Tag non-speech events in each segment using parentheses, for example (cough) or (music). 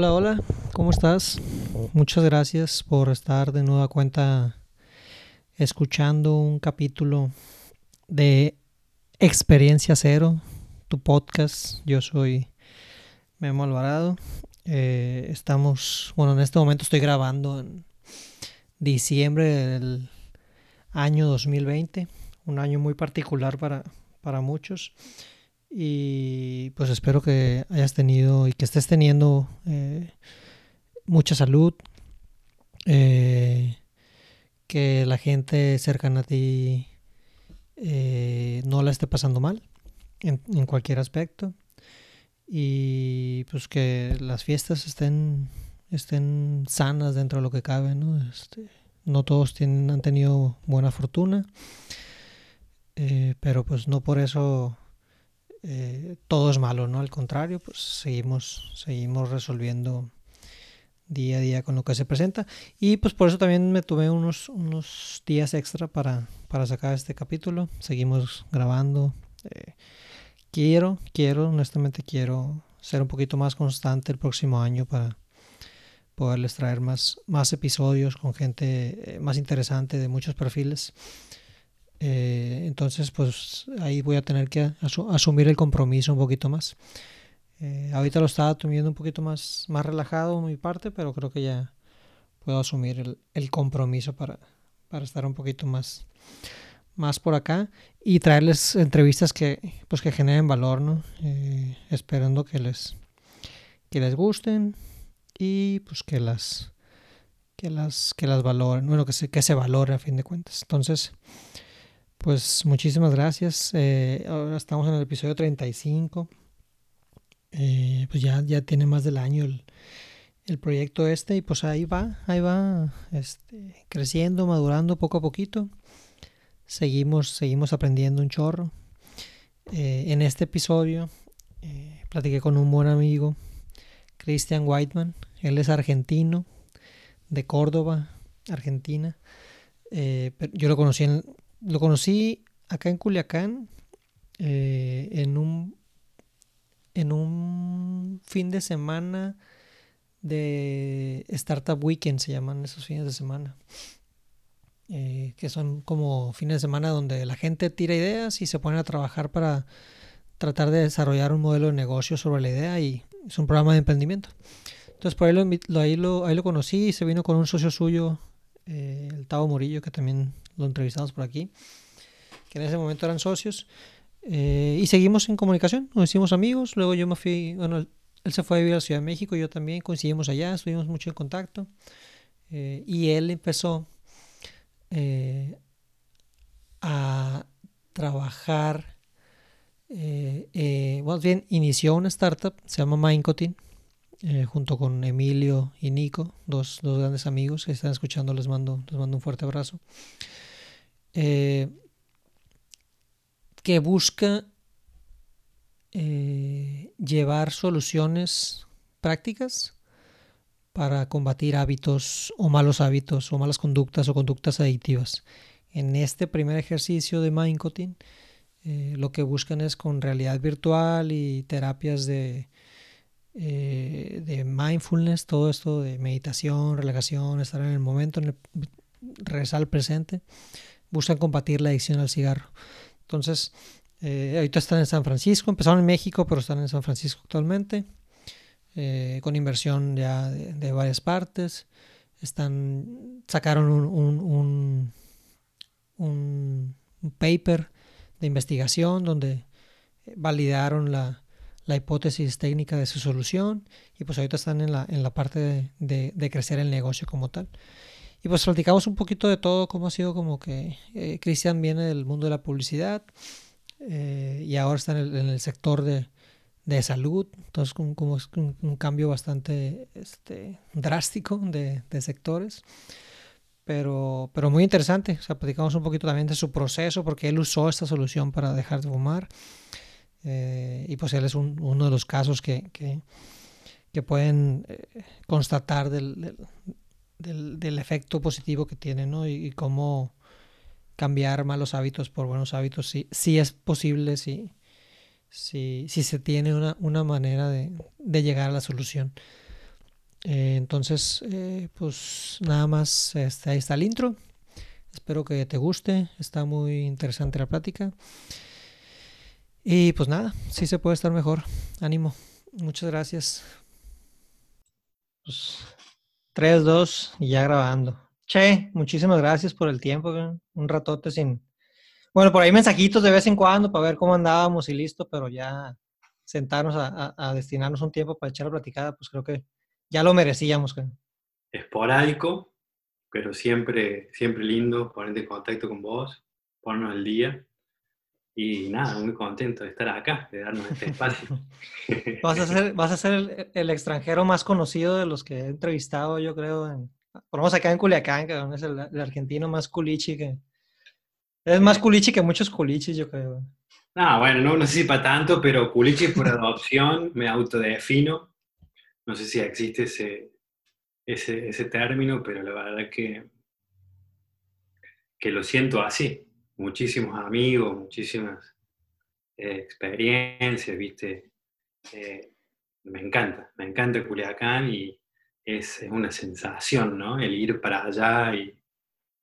Hola, hola, ¿cómo estás? Muchas gracias por estar de nueva cuenta escuchando un capítulo de Experiencia Cero, tu podcast. Yo soy Memo Alvarado. Eh, estamos, bueno, en este momento estoy grabando en diciembre del año 2020, un año muy particular para, para muchos. Y pues espero que hayas tenido y que estés teniendo eh, mucha salud, eh, que la gente cercana a ti eh, no la esté pasando mal en, cualquier aspecto y pues que las fiestas estén, estén sanas dentro de lo que cabe, ¿no? Este, no todos tienen, han tenido buena fortuna, pero pues no por eso eh, todo es malo, ¿no? Al contrario, pues seguimos, seguimos resolviendo día a día con lo que se presenta. Y pues por eso también me tuve unos, unos días extra para, para sacar este capítulo. Seguimos grabando. Eh, quiero, quiero, honestamente quiero ser un poquito más constante el próximo año para poderles traer más, más episodios con gente eh, más interesante de muchos perfiles. Eh, entonces, pues ahí voy a tener que asumir el compromiso un poquito más. Eh, ahorita lo estaba tomando un poquito más, más relajado mi parte, pero creo que ya puedo asumir el, el compromiso para, para, estar un poquito más, más por acá y traerles entrevistas que, pues, que generen valor, ¿no? Eh, esperando que les, que les gusten y pues que las que las que las valoren, bueno, que se, que se valore a fin de cuentas. Entonces, pues muchísimas gracias. Eh, ahora estamos en el episodio 35. Eh, pues ya, ya tiene más del año el, el, proyecto este y pues ahí va, ahí va este, creciendo, madurando poco a poquito. Seguimos, seguimos aprendiendo un chorro. Eh, en este episodio platiqué con un buen amigo, Christian Whiteman. Él es argentino, de Córdoba, Argentina. yo lo conocí en, lo conocí acá en Culiacán eh, en un en un fin de semana de Startup Weekend se llaman esos fines de semana eh, que son como fines de semana donde la gente tira ideas y se pone a trabajar para tratar de desarrollar un modelo de negocio sobre la idea y es un programa de emprendimiento. Entonces por ahí lo, ahí lo, ahí lo conocí y se vino con un socio suyo eh, el Tavo Murillo que también lo entrevistamos por aquí, que en ese momento eran socios, eh, y seguimos en comunicación, nos hicimos amigos, luego yo me fui, bueno, él se fue a vivir a la Ciudad de México, yo también coincidimos allá, estuvimos mucho en contacto, eh, y él empezó eh, a trabajar, más bien inició una startup, se llama Mindcotin, junto con Emilio y Nico, dos, dos, grandes amigos que están escuchando, les mando, les mando un fuerte abrazo. Eh, que busca eh, llevar soluciones prácticas para combatir hábitos o malos hábitos o malas conductas o conductas adictivas. En este primer ejercicio de Mindcotin, eh, lo que buscan es con realidad virtual y terapias de, de mindfulness, todo esto de meditación, relajación, estar en el momento, en regresar al presente, buscan combatir la adicción al cigarro. Entonces, eh, ahorita están en San Francisco, empezaron en México, pero están en San Francisco actualmente, eh, con inversión ya de, varias partes. Están, sacaron un, un, un, paper de investigación donde validaron la, la, hipótesis técnica de su solución y pues ahorita están en la, en la parte de, de crecer el negocio como tal. Y pues platicamos un poquito de todo, cómo ha sido como que eh, Cristian viene del mundo de la publicidad eh, y ahora está en el, sector de, de, salud, entonces como, es un, cambio bastante este, drástico de, de, sectores. Pero, pero muy interesante, o sea, platicamos un poquito también de su proceso, porque él usó esta solución para dejar de fumar. Eh, y pues él es un, uno de los casos que, que, pueden constatar del, del, efecto positivo que tiene, ¿no? Y, cómo cambiar malos hábitos por buenos hábitos, si, si es posible, si, si, si se tiene una, una manera de, de, llegar a la solución. Eh, entonces, eh, pues nada más, este, ahí está el intro. Espero que te guste, está muy interesante la plática. Y pues nada, sí se puede estar mejor. Ánimo. Muchas gracias. Pues, 3, 2 y ya grabando. Che, muchísimas gracias por el tiempo. Un ratote sin... Bueno, por ahí mensajitos de vez en cuando para ver cómo andábamos y listo, pero ya sentarnos a, destinarnos un tiempo para echar la platicada, pues creo que ya lo merecíamos. Esporádico, pero siempre, siempre lindo ponerte en contacto con vos, ponernos al día. Y nada, muy contento de estar acá, de darnos este espacio. (laughs) vas a ser, vas a ser el, extranjero más conocido de los que he entrevistado, yo creo. En, por lo menos acá en Culiacán, que es el, argentino más culichi que. Es más culichi que muchos culichis, yo creo. No, bueno, no, no sé si para tanto, pero culichi por adopción me autodefino. No sé si existe ese, ese, ese término, pero la verdad que, que lo siento así muchísimos amigos, muchísimas eh, experiencias, ¿viste? Eh, me encanta, me encanta Culiacán y es, una sensación, ¿no? El ir para allá y,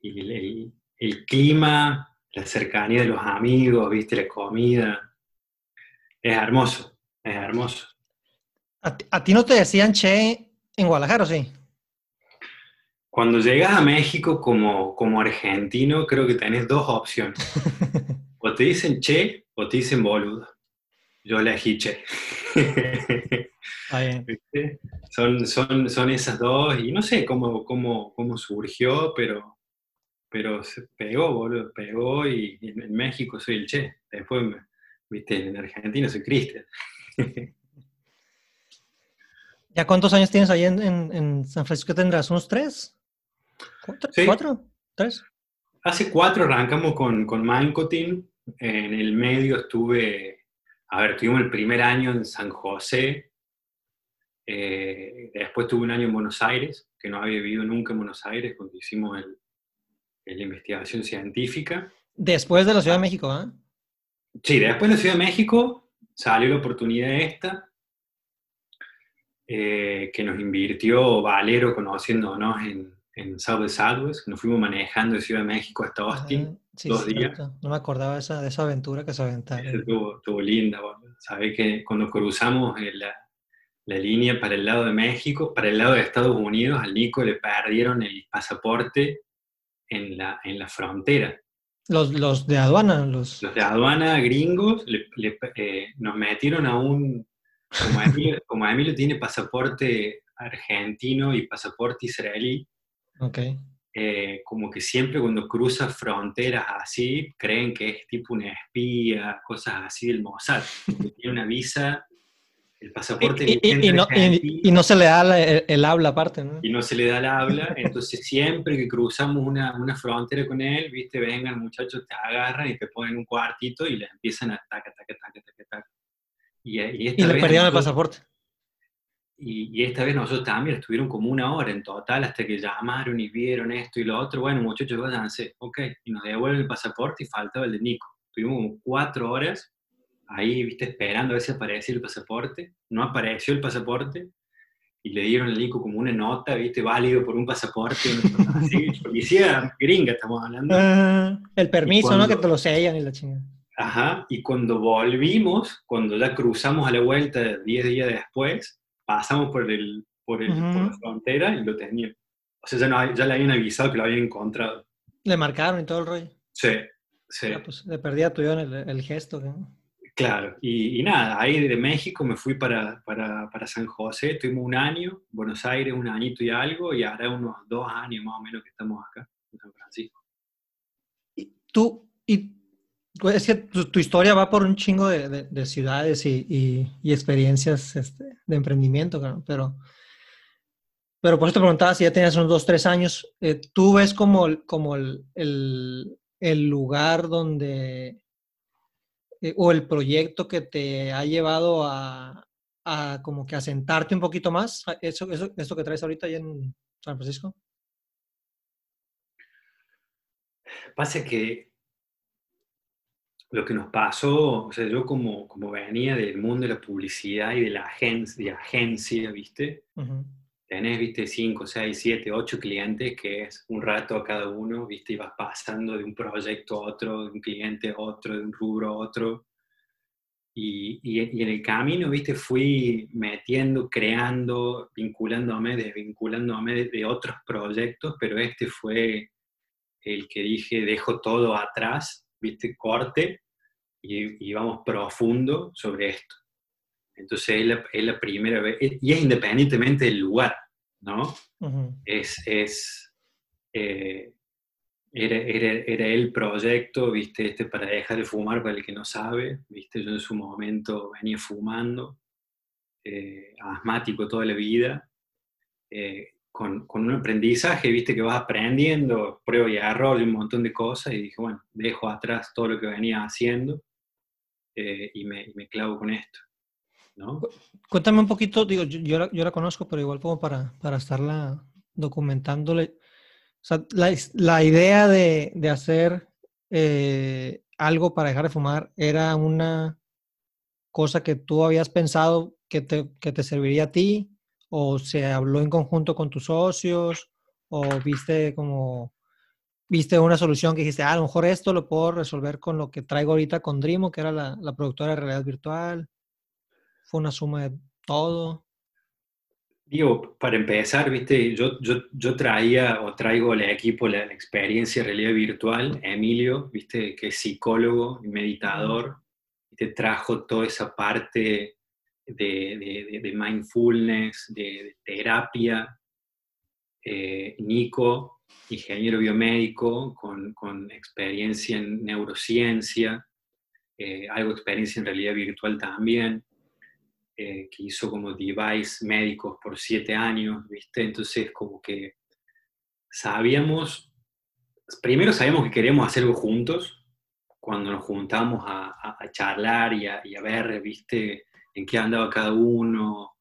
el, clima, la cercanía de los amigos, ¿viste? La comida. Es hermoso, es hermoso. ¿A, ti no te decían che en Guadalajara, sí? Cuando llegas a México como, como argentino, creo que tenés dos opciones. (laughs) O te dicen che o te dicen boludo. Yo elegí che. son, son, son esas dos, y no sé cómo, cómo, cómo surgió, pero, pero se pegó, boludo, pegó, y, en México soy el che. Después, viste, en Argentina soy Cristian. (laughs) ¿Ya cuántos años tienes ahí en, en San Francisco? ¿Tendrás unos tres? ¿Cuatro? ¿Tres? Hace cuatro arrancamos con, con Mancotin. En el medio estuve, a ver, tuvimos el primer año en San José. Eh, después tuve un año en Buenos Aires, que no había vivido nunca en Buenos Aires cuando hicimos el, la investigación científica. Después de la Ciudad de México, ¿eh? Sí, después de la Ciudad de México salió la oportunidad esta, eh, que nos invirtió Valero conociéndonos en, en South Southwest, nos fuimos manejando de Ciudad de México hasta Austin, ah, dos días. No me acordaba esa, de esa aventura que se aventaron. Estuvo, estuvo linda, sabes que cuando cruzamos eh, la, la, línea para el lado de México, para el lado de Estados Unidos, al Nico le perdieron el pasaporte en la, en la frontera. Los, los de aduana, los... Los de aduana gringos le, eh, nos metieron a un... Como Emilio, como Emilio tiene pasaporte argentino y pasaporte israelí, Okay. Eh, como que siempre cuando cruza fronteras así, creen que es tipo una espía, cosas así del Mossad. Tiene una visa, el pasaporte... Y, y, no, y no, se le da el, habla aparte, ¿no? Y no se le da el habla, entonces siempre que cruzamos una, una, frontera con él, viste, vengan muchachos, te agarran y te ponen un cuartito y le empiezan a taca, taca, taca, taca, taca. Y, y, le perdieron el pasaporte. Y, esta vez nosotros también estuvieron como una hora en total hasta que llamaron y vieron esto y lo otro. Bueno, muchachos, váyanse, ok. Y nos devuelven el pasaporte y faltaba el de Nico. Tuvimos como cuatro horas ahí, viste, esperando a ver si aparecía el pasaporte. No apareció el pasaporte y le dieron al Nico como una nota, viste, válido por un pasaporte. (laughs) así, policía gringa estamos hablando. Ah, el permiso, ¿no? Que te lo sellan y la chingada. Ajá, y cuando volvimos, cuando ya cruzamos a la vuelta 10 días después, pasamos por, el, por, el, la frontera y lo tenían. O sea, ya, ya, le habían avisado que lo habían encontrado. Le marcaron y todo el rollo. Sí, sí. pues le perdía tuvieron el, el gesto. Claro, y, y, nada, ahí de México me fui para, para, para, San José, tuvimos un año, Buenos Aires un añito y algo, y ahora unos dos años más o menos que estamos acá, en San Francisco. ¿Y tú, y es que tu, historia va por un chingo de, ciudades y, experiencias este, de emprendimiento, pero, pero por eso te preguntaba si ya tenías unos dos, tres años, eh, ¿tú ves como, como el, lugar donde, eh, o el proyecto que te ha llevado a, como que asentarte un poquito más? ¿Eso, eso, ¿Esto que traes ahorita ahí en San Francisco? Pasa que lo que nos pasó, o sea, yo como, como venía del mundo de la publicidad y de la agencia, de agencia ¿viste? tenés, viste, 5, 6, 7, 8 clientes, que es un rato a cada uno, viste, y vas pasando de un proyecto a otro, de un cliente a otro, de un rubro a otro. Y, y, en el camino, viste, fui metiendo, creando, vinculándome, desvinculándome de, de otros proyectos, pero este fue el que dije, dejo todo atrás, viste, corte, y, y vamos profundo sobre esto. Entonces es la, es la, primera vez, y es independientemente del lugar, ¿no? Es, es eh, era, era, era, el proyecto, viste, este para dejar de fumar para el que no sabe, viste, yo en su momento venía fumando, eh, asmático toda la vida, eh, con, un aprendizaje, viste, que vas aprendiendo, prueba y error y un montón de cosas, y dije, bueno, dejo atrás todo lo que venía haciendo y me, y me clavo con esto. Cuéntame un poquito, digo, yo, la, yo la conozco, pero igual como para, para estarla documentándole. La, la idea de, de hacer eh, algo para dejar de fumar era una cosa que tú habías pensado que te, que te serviría a ti, o se habló en conjunto con tus socios, o viste como viste una solución que dijiste, ah, a lo mejor esto lo puedo resolver con lo que traigo ahorita con Drimo, que era la, la productora de realidad virtual fue una suma de todo. Digo, para empezar, viste, yo, yo, yo traía o traigo al equipo la, experiencia de realidad virtual, Emilio, viste, que es psicólogo y meditador, te trajo toda esa parte de, de, de mindfulness, de, terapia. Eh, Nico, ingeniero biomédico con, con, experiencia en neurociencia, eh, algo de experiencia en realidad virtual también. Eh, que hizo como device médicos por siete años, ¿viste? Entonces, como que sabíamos, primero sabíamos que queríamos hacer algo juntos, cuando nos juntamos a, charlar y a, ver, ¿viste? En qué andaba cada uno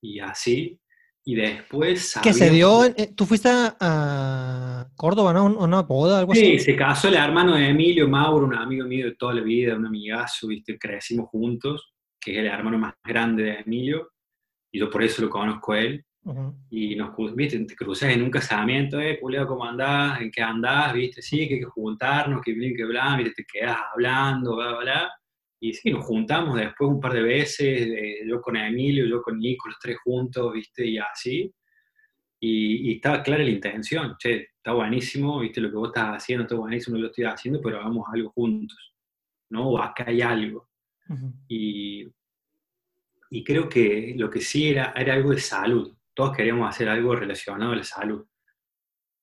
y así. Y después... ¿Qué se dio? Eh, ¿Tú fuiste a Córdoba, no? ¿Una boda, algo así? Sí, se casó el hermano de Emilio Mauro, un amigo mío de toda la vida, un amigazo, ¿viste? Crecimos juntos que es el hermano más grande de Emilio, y yo por eso lo conozco a él. Y nos, viste, te cruzas en un casamiento, eh, Julio, ¿cómo andás? ¿En qué andás? ¿Viste? Sí, que hay que juntarnos, que bien, que bla, te quedas hablando, bla, bla, Y sí, nos juntamos después un par de veces, yo con Emilio, yo con Nico, los tres juntos, ¿viste? Y así. Y, y, estaba clara la intención, che, está buenísimo, ¿viste? Lo que vos estás haciendo está buenísimo, lo estoy haciendo, pero hagamos algo juntos, ¿no? O acá hay algo y, y, creo que lo que sí era, era algo de salud. Todos queríamos hacer algo relacionado a la salud.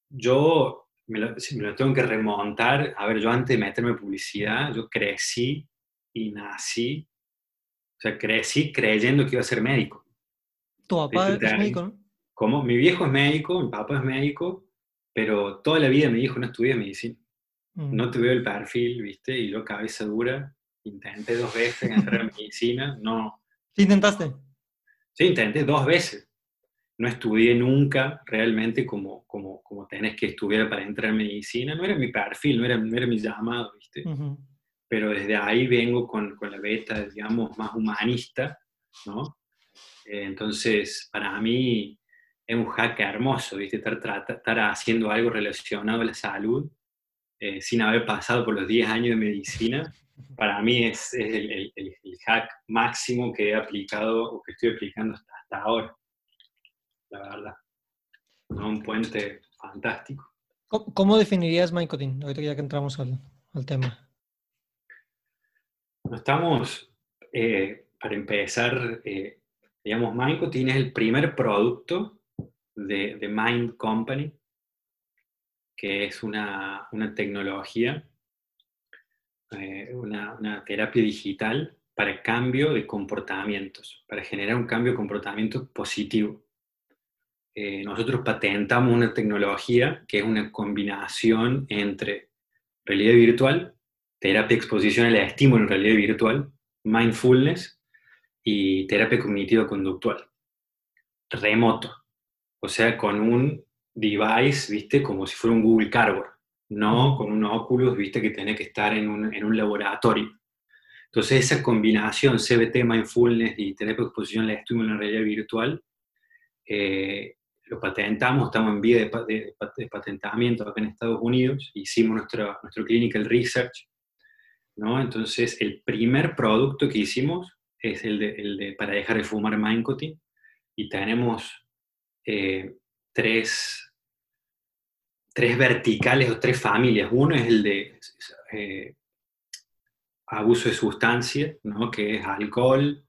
Yo me lo, me lo tengo que remontar. A ver, yo antes de meterme en publicidad, yo crecí y nací. O sea, crecí creyendo que iba a ser médico. ¿Tu papá es médico, no? ¿Cómo? Mi viejo es médico, mi papá es médico, pero toda la vida me dijo no estudié medicina. Mm. No tuve el perfil, ¿viste? Y yo cabeza dura intenté dos veces entrar en (laughs) medicina, no. ¿Sí intentaste? Sí, intenté dos veces. No estudié nunca realmente como, como, como tenés que estudiar para entrar en medicina. No era mi perfil, no era, no era mi llamado, ¿viste? Pero desde ahí vengo con, con, la beta, digamos, más humanista, ¿no? Eh, entonces, para mí es un hack hermoso, ¿viste? Estar, estar haciendo algo relacionado a la salud eh, sin haber pasado por los 10 años de medicina para mí es, el, hack máximo que he aplicado o que estoy aplicando hasta, ahora, la verdad. Un puente fantástico. ¿Cómo, definirías Mycotin? Ahorita ya que entramos al, tema. Estamos, eh, para empezar, eh, digamos, Mycotin es el primer producto de, Mind Company, que es una, una tecnología eh, una, una, terapia digital para cambio de comportamientos, para generar un cambio de comportamiento positivo. Eh, nosotros patentamos una tecnología que es una combinación entre realidad virtual, terapia de exposición al estímulo en realidad virtual, mindfulness y terapia cognitiva conductual. Remoto, o sea, con un device, viste, como si fuera un Google Cardboard no con un óculos, viste que tiene que estar en un, en un laboratorio. Entonces esa combinación CBT, mindfulness y terapia exposición al estímulo en realidad virtual eh, lo patentamos, estamos en vía de, patentamiento acá en Estados Unidos, hicimos nuestro, nuestro clinical research, ¿no? Entonces, el primer producto que hicimos es el de, para dejar de fumar Maincotin, y tenemos eh, tres, tres verticales o tres familias. Uno es el de eh, abuso de sustancias, ¿no? que es alcohol,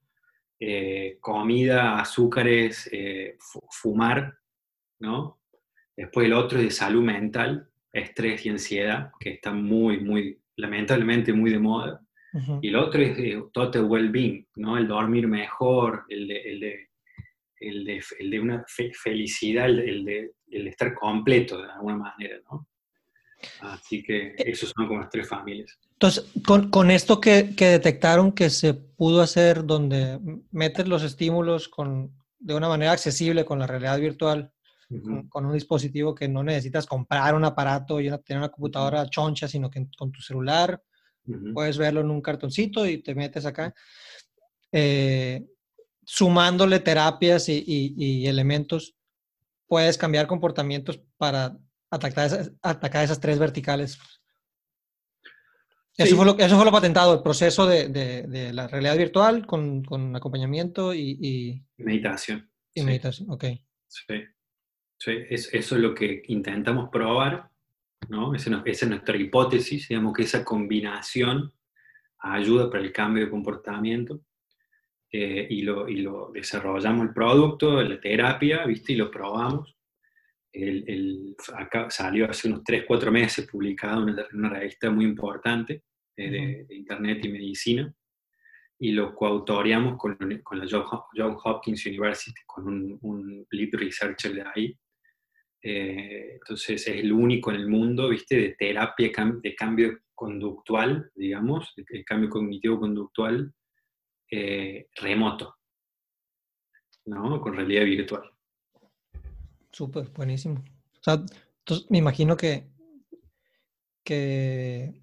eh, comida, azúcares, fumar, ¿no? Después el otro es de salud mental, estrés y ansiedad, que está muy, muy, lamentablemente muy de moda. Y el otro es de total well-being, ¿no? El dormir mejor, el de, el de, el de, el de una felicidad, el de, el de, estar completo de alguna manera, ¿no? Así que eh, esos son como las tres familias. Entonces, con, con esto que, que, detectaron que se pudo hacer donde metes los estímulos con, de una manera accesible con la realidad virtual, con, un dispositivo que no necesitas comprar un aparato y tener una computadora choncha, sino que con tu celular puedes verlo en un cartoncito y te metes acá. Eh, sumándole terapias y, elementos, puedes cambiar comportamientos para atacar esas, atacar esas tres verticales. Eso, fue lo, eso fue lo patentado, el proceso de, de, la realidad virtual con, con acompañamiento y, y, Meditación. Y meditación, ok. Sí. Sí, eso es lo que intentamos probar, ¿no? Esa, es nuestra hipótesis, digamos que esa combinación ayuda para el cambio de comportamiento eh, y, lo, y, lo, desarrollamos el producto, la terapia, ¿viste? Y lo probamos. El, el, acá salió hace unos 3, 4 meses publicado en una, revista muy importante eh, de, de, Internet y Medicina y lo coautoreamos con, con la John Hopkins University, con un, un lead researcher de ahí, eh, entonces es el único en el mundo, ¿viste? De terapia de cambio conductual, digamos, de cambio cognitivo-conductual eh, remoto, ¿no? Con realidad virtual. Súper, buenísimo. Entonces me imagino que, que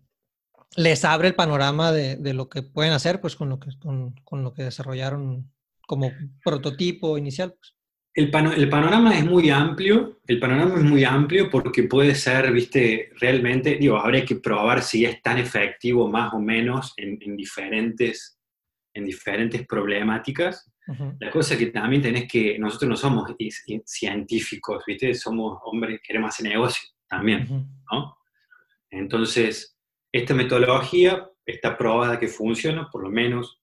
les abre el panorama de, de, lo que pueden hacer, pues con lo que, con, con lo que desarrollaron como prototipo inicial. Pues. El, panorama es muy amplio, el panorama es muy amplio porque puede ser, viste, realmente, digo, habría que probar si es tan efectivo más o menos en, diferentes, en diferentes problemáticas. La cosa es que también tenés que, nosotros no somos científicos, viste, somos hombres que queremos hacer negocio también, ¿no? Entonces, esta metodología está probada que funciona, por lo menos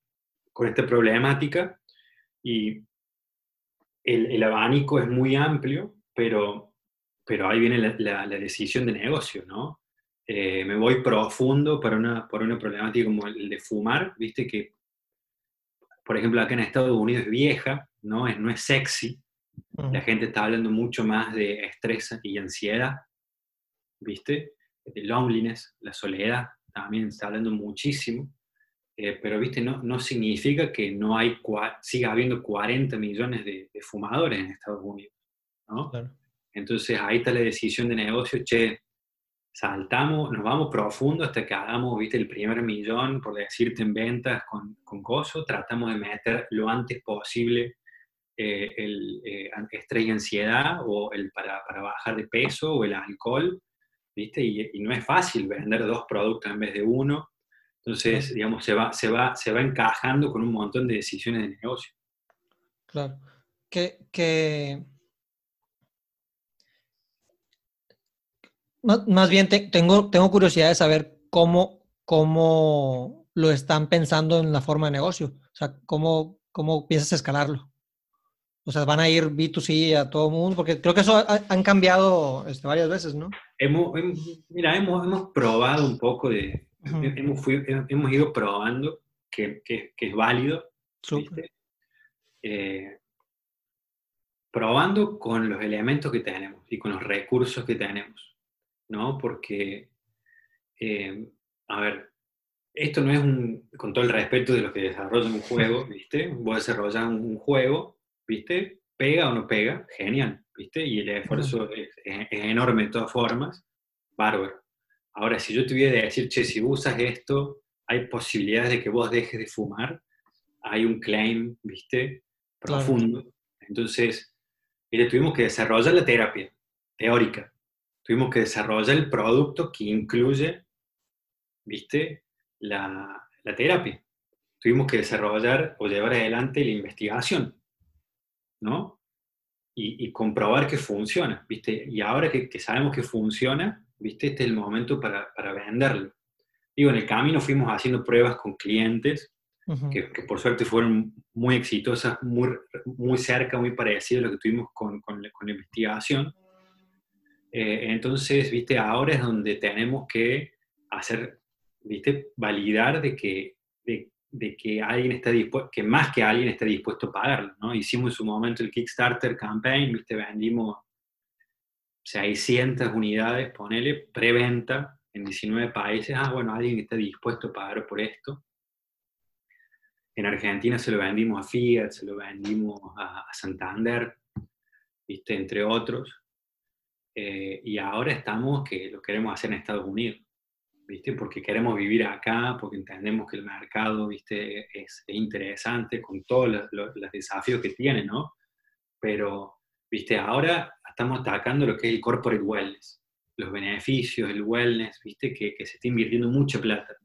con esta problemática, y el, abanico es muy amplio, pero, pero ahí viene la, decisión de negocio, ¿no? Eh, me voy profundo para una, por una problemática como el de fumar, viste que, por ejemplo, acá en Estados Unidos es vieja, ¿no? Es, no es sexy, la gente está hablando mucho más de estrés y ansiedad, ¿viste? De loneliness, la soledad, también está hablando muchísimo. Eh, pero viste, no, no significa que no hay, siga habiendo 40 millones de, fumadores en Estados Unidos, ¿no? Entonces ahí está la decisión de negocio, che, saltamos, nos vamos profundo hasta que hagamos, viste, el primer millón, por decirte, en ventas con, con gozo, tratamos de meter lo antes posible eh, el eh, estrés y ansiedad o el para, para, bajar de peso o el alcohol, viste, y, y no es fácil vender dos productos en vez de uno, entonces, digamos, se va, se, va, se va encajando con un montón de decisiones de negocio. Claro. Que, Más bien tengo, tengo curiosidad de saber cómo, cómo lo están pensando en la forma de negocio. O sea, cómo, cómo piensas escalarlo. O sea, van a ir B2C a todo el mundo, porque creo que eso han cambiado este, varias veces, ¿no? Hemos, mira, hemos, hemos probado un poco de, hemos, hemos, ido probando que, que, es válido. Eh, probando con los elementos que tenemos y con los recursos que tenemos, ¿no? Porque, eh, a ver, esto no es un, con todo el respeto de los que desarrollan un juego, (laughs) ¿viste? Vos desarrollar un juego, ¿viste? Pega o no pega, genial, ¿viste? Y el esfuerzo es, es, enorme de todas formas, bárbaro. Ahora, si yo tuviera que decir, che, si usas esto, hay posibilidades de que vos dejes de fumar, hay un claim, ¿viste? Profundo. Entonces, y tuvimos que desarrollar la terapia teórica. Tuvimos que desarrollar el producto que incluye, ¿viste? La, la terapia. Tuvimos que desarrollar o llevar adelante la investigación, ¿no? Y, comprobar que funciona, ¿viste? Y ahora que, que, sabemos que funciona, ¿viste? Este es el momento para, para venderlo. Digo, en el camino fuimos haciendo pruebas con clientes que, por suerte fueron muy exitosas, muy, muy cerca, muy parecidas a lo que tuvimos con, con, la investigación. Eh, entonces, viste, ahora es donde tenemos que hacer, viste, validar de que, de, de que alguien está dispuesto, que más que alguien está dispuesto a pagarlo, ¿no? Hicimos en su momento el Kickstarter campaign, viste, vendimos 600 unidades, ponele, preventa en 19 países. Ah, bueno, alguien está dispuesto a pagar por esto. En Argentina se lo vendimos a Fiat, se lo vendimos a, Santander, ¿viste? entre otros. Eh, y ahora estamos que lo queremos hacer en Estados Unidos, ¿viste? porque queremos vivir acá, porque entendemos que el mercado ¿viste? Es, interesante con todos los, desafíos que tiene, ¿no? Pero ¿viste? ahora estamos atacando lo que es el corporate wellness, los beneficios, el wellness, ¿viste? Que, que se está invirtiendo mucha plata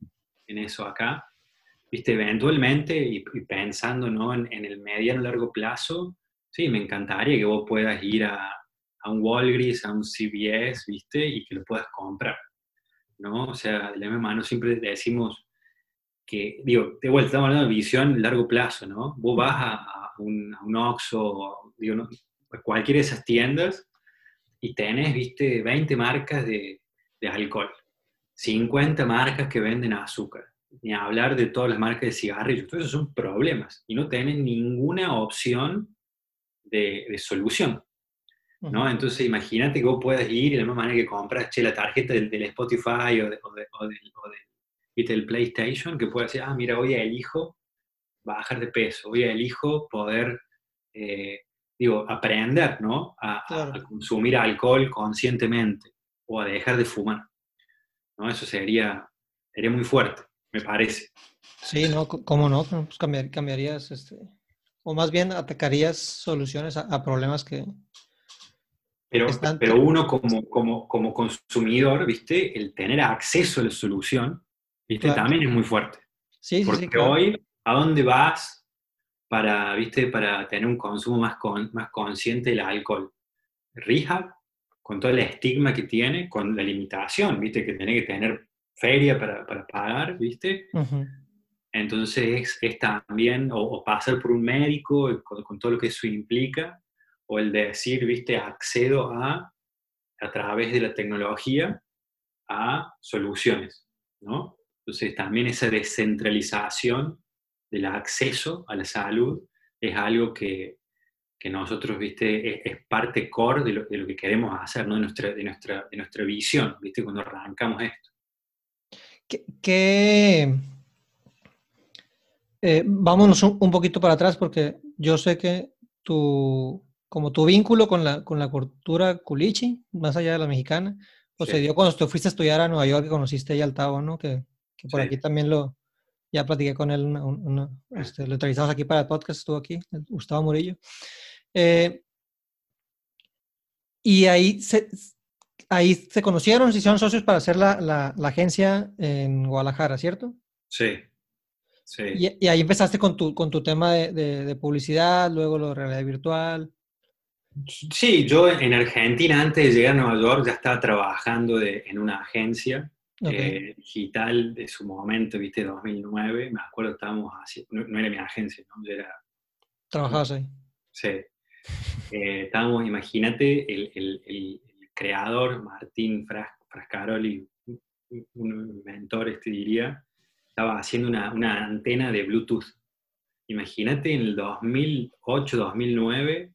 en eso acá viste, eventualmente y, pensando ¿no? en, el mediano largo plazo, sí, me encantaría que vos puedas ir a, a, un Walgreens, a un CVS, viste, y que lo puedas comprar, ¿no? O sea, de la misma mano siempre decimos que, digo, de vuelta, estamos hablando de visión largo plazo, ¿no? Vos vas a, un, a un Oxxo, digo, ¿no? Cualquiera de esas tiendas y tenés, viste, 20 marcas de, de alcohol, 50 marcas que venden azúcar, ni hablar de todas las marcas de cigarrillos. Todos esos son problemas y no tienen ninguna opción de, solución. ¿no? Entonces, imagínate que vos puedas ir y de la misma manera que compras che, la tarjeta del, Spotify o, del, PlayStation, que puedas decir, ah, mira, hoy elijo bajar de peso, hoy elijo poder, eh, digo, aprender, ¿no? A, a, consumir alcohol conscientemente o a dejar de fumar. ¿no? Eso sería, sería muy fuerte me parece. Sí, no, ¿cómo no? Pues cambiar, cambiarías, este, o más bien atacarías soluciones a, problemas que... Pero, pero uno como, como, como, consumidor, ¿viste? El tener acceso a la solución, ¿viste? También es muy fuerte. Sí, Porque sí, hoy, ¿a dónde vas para, ¿viste? Para tener un consumo más, con, más consciente del alcohol? Rehab, con todo el estigma que tiene, con la limitación, ¿viste? Que tiene que tener feria para, para pagar, ¿viste? Entonces es, también, o, pasar por un médico con, todo lo que eso implica, o el decir, ¿viste? Accedo a, a través de la tecnología, a soluciones, ¿no? Entonces también esa descentralización del acceso a la salud es algo que, que nosotros, viste, es, parte core de lo, de lo, que queremos hacer, ¿no? De nuestra, de nuestra, de nuestra visión, viste, cuando arrancamos esto. Que, eh, vámonos un, poquito para atrás porque yo sé que tu, como tu vínculo con la, con la cultura culichi, más allá de la mexicana, pues se dio cuando te fuiste a estudiar a Nueva York que conociste ahí al Tavo, ¿no? Que, por aquí también lo, ya platiqué con él, este, lo entrevistamos aquí para el podcast, estuvo aquí, Gustavo Murillo. Eh, y ahí se, ahí se conocieron, se hicieron socios para hacer la, la, agencia en Guadalajara, ¿cierto? Sí. sí. Y, ahí empezaste con tu, con tu tema de, de, publicidad, luego lo de realidad virtual. Sí, yo en Argentina, antes de llegar a Nueva York, ya estaba trabajando de, en una agencia eh, digital de su momento, viste, 2009. Me acuerdo estábamos así, no, era mi agencia, ¿no? Yo era... ¿Trabajabas ahí? Sí. Eh, estábamos, imagínate, el, el, creador, Martín Frascaroli, un mentor, este diría, estaba haciendo una, una antena de Bluetooth. Imagínate en el 2008, 2009,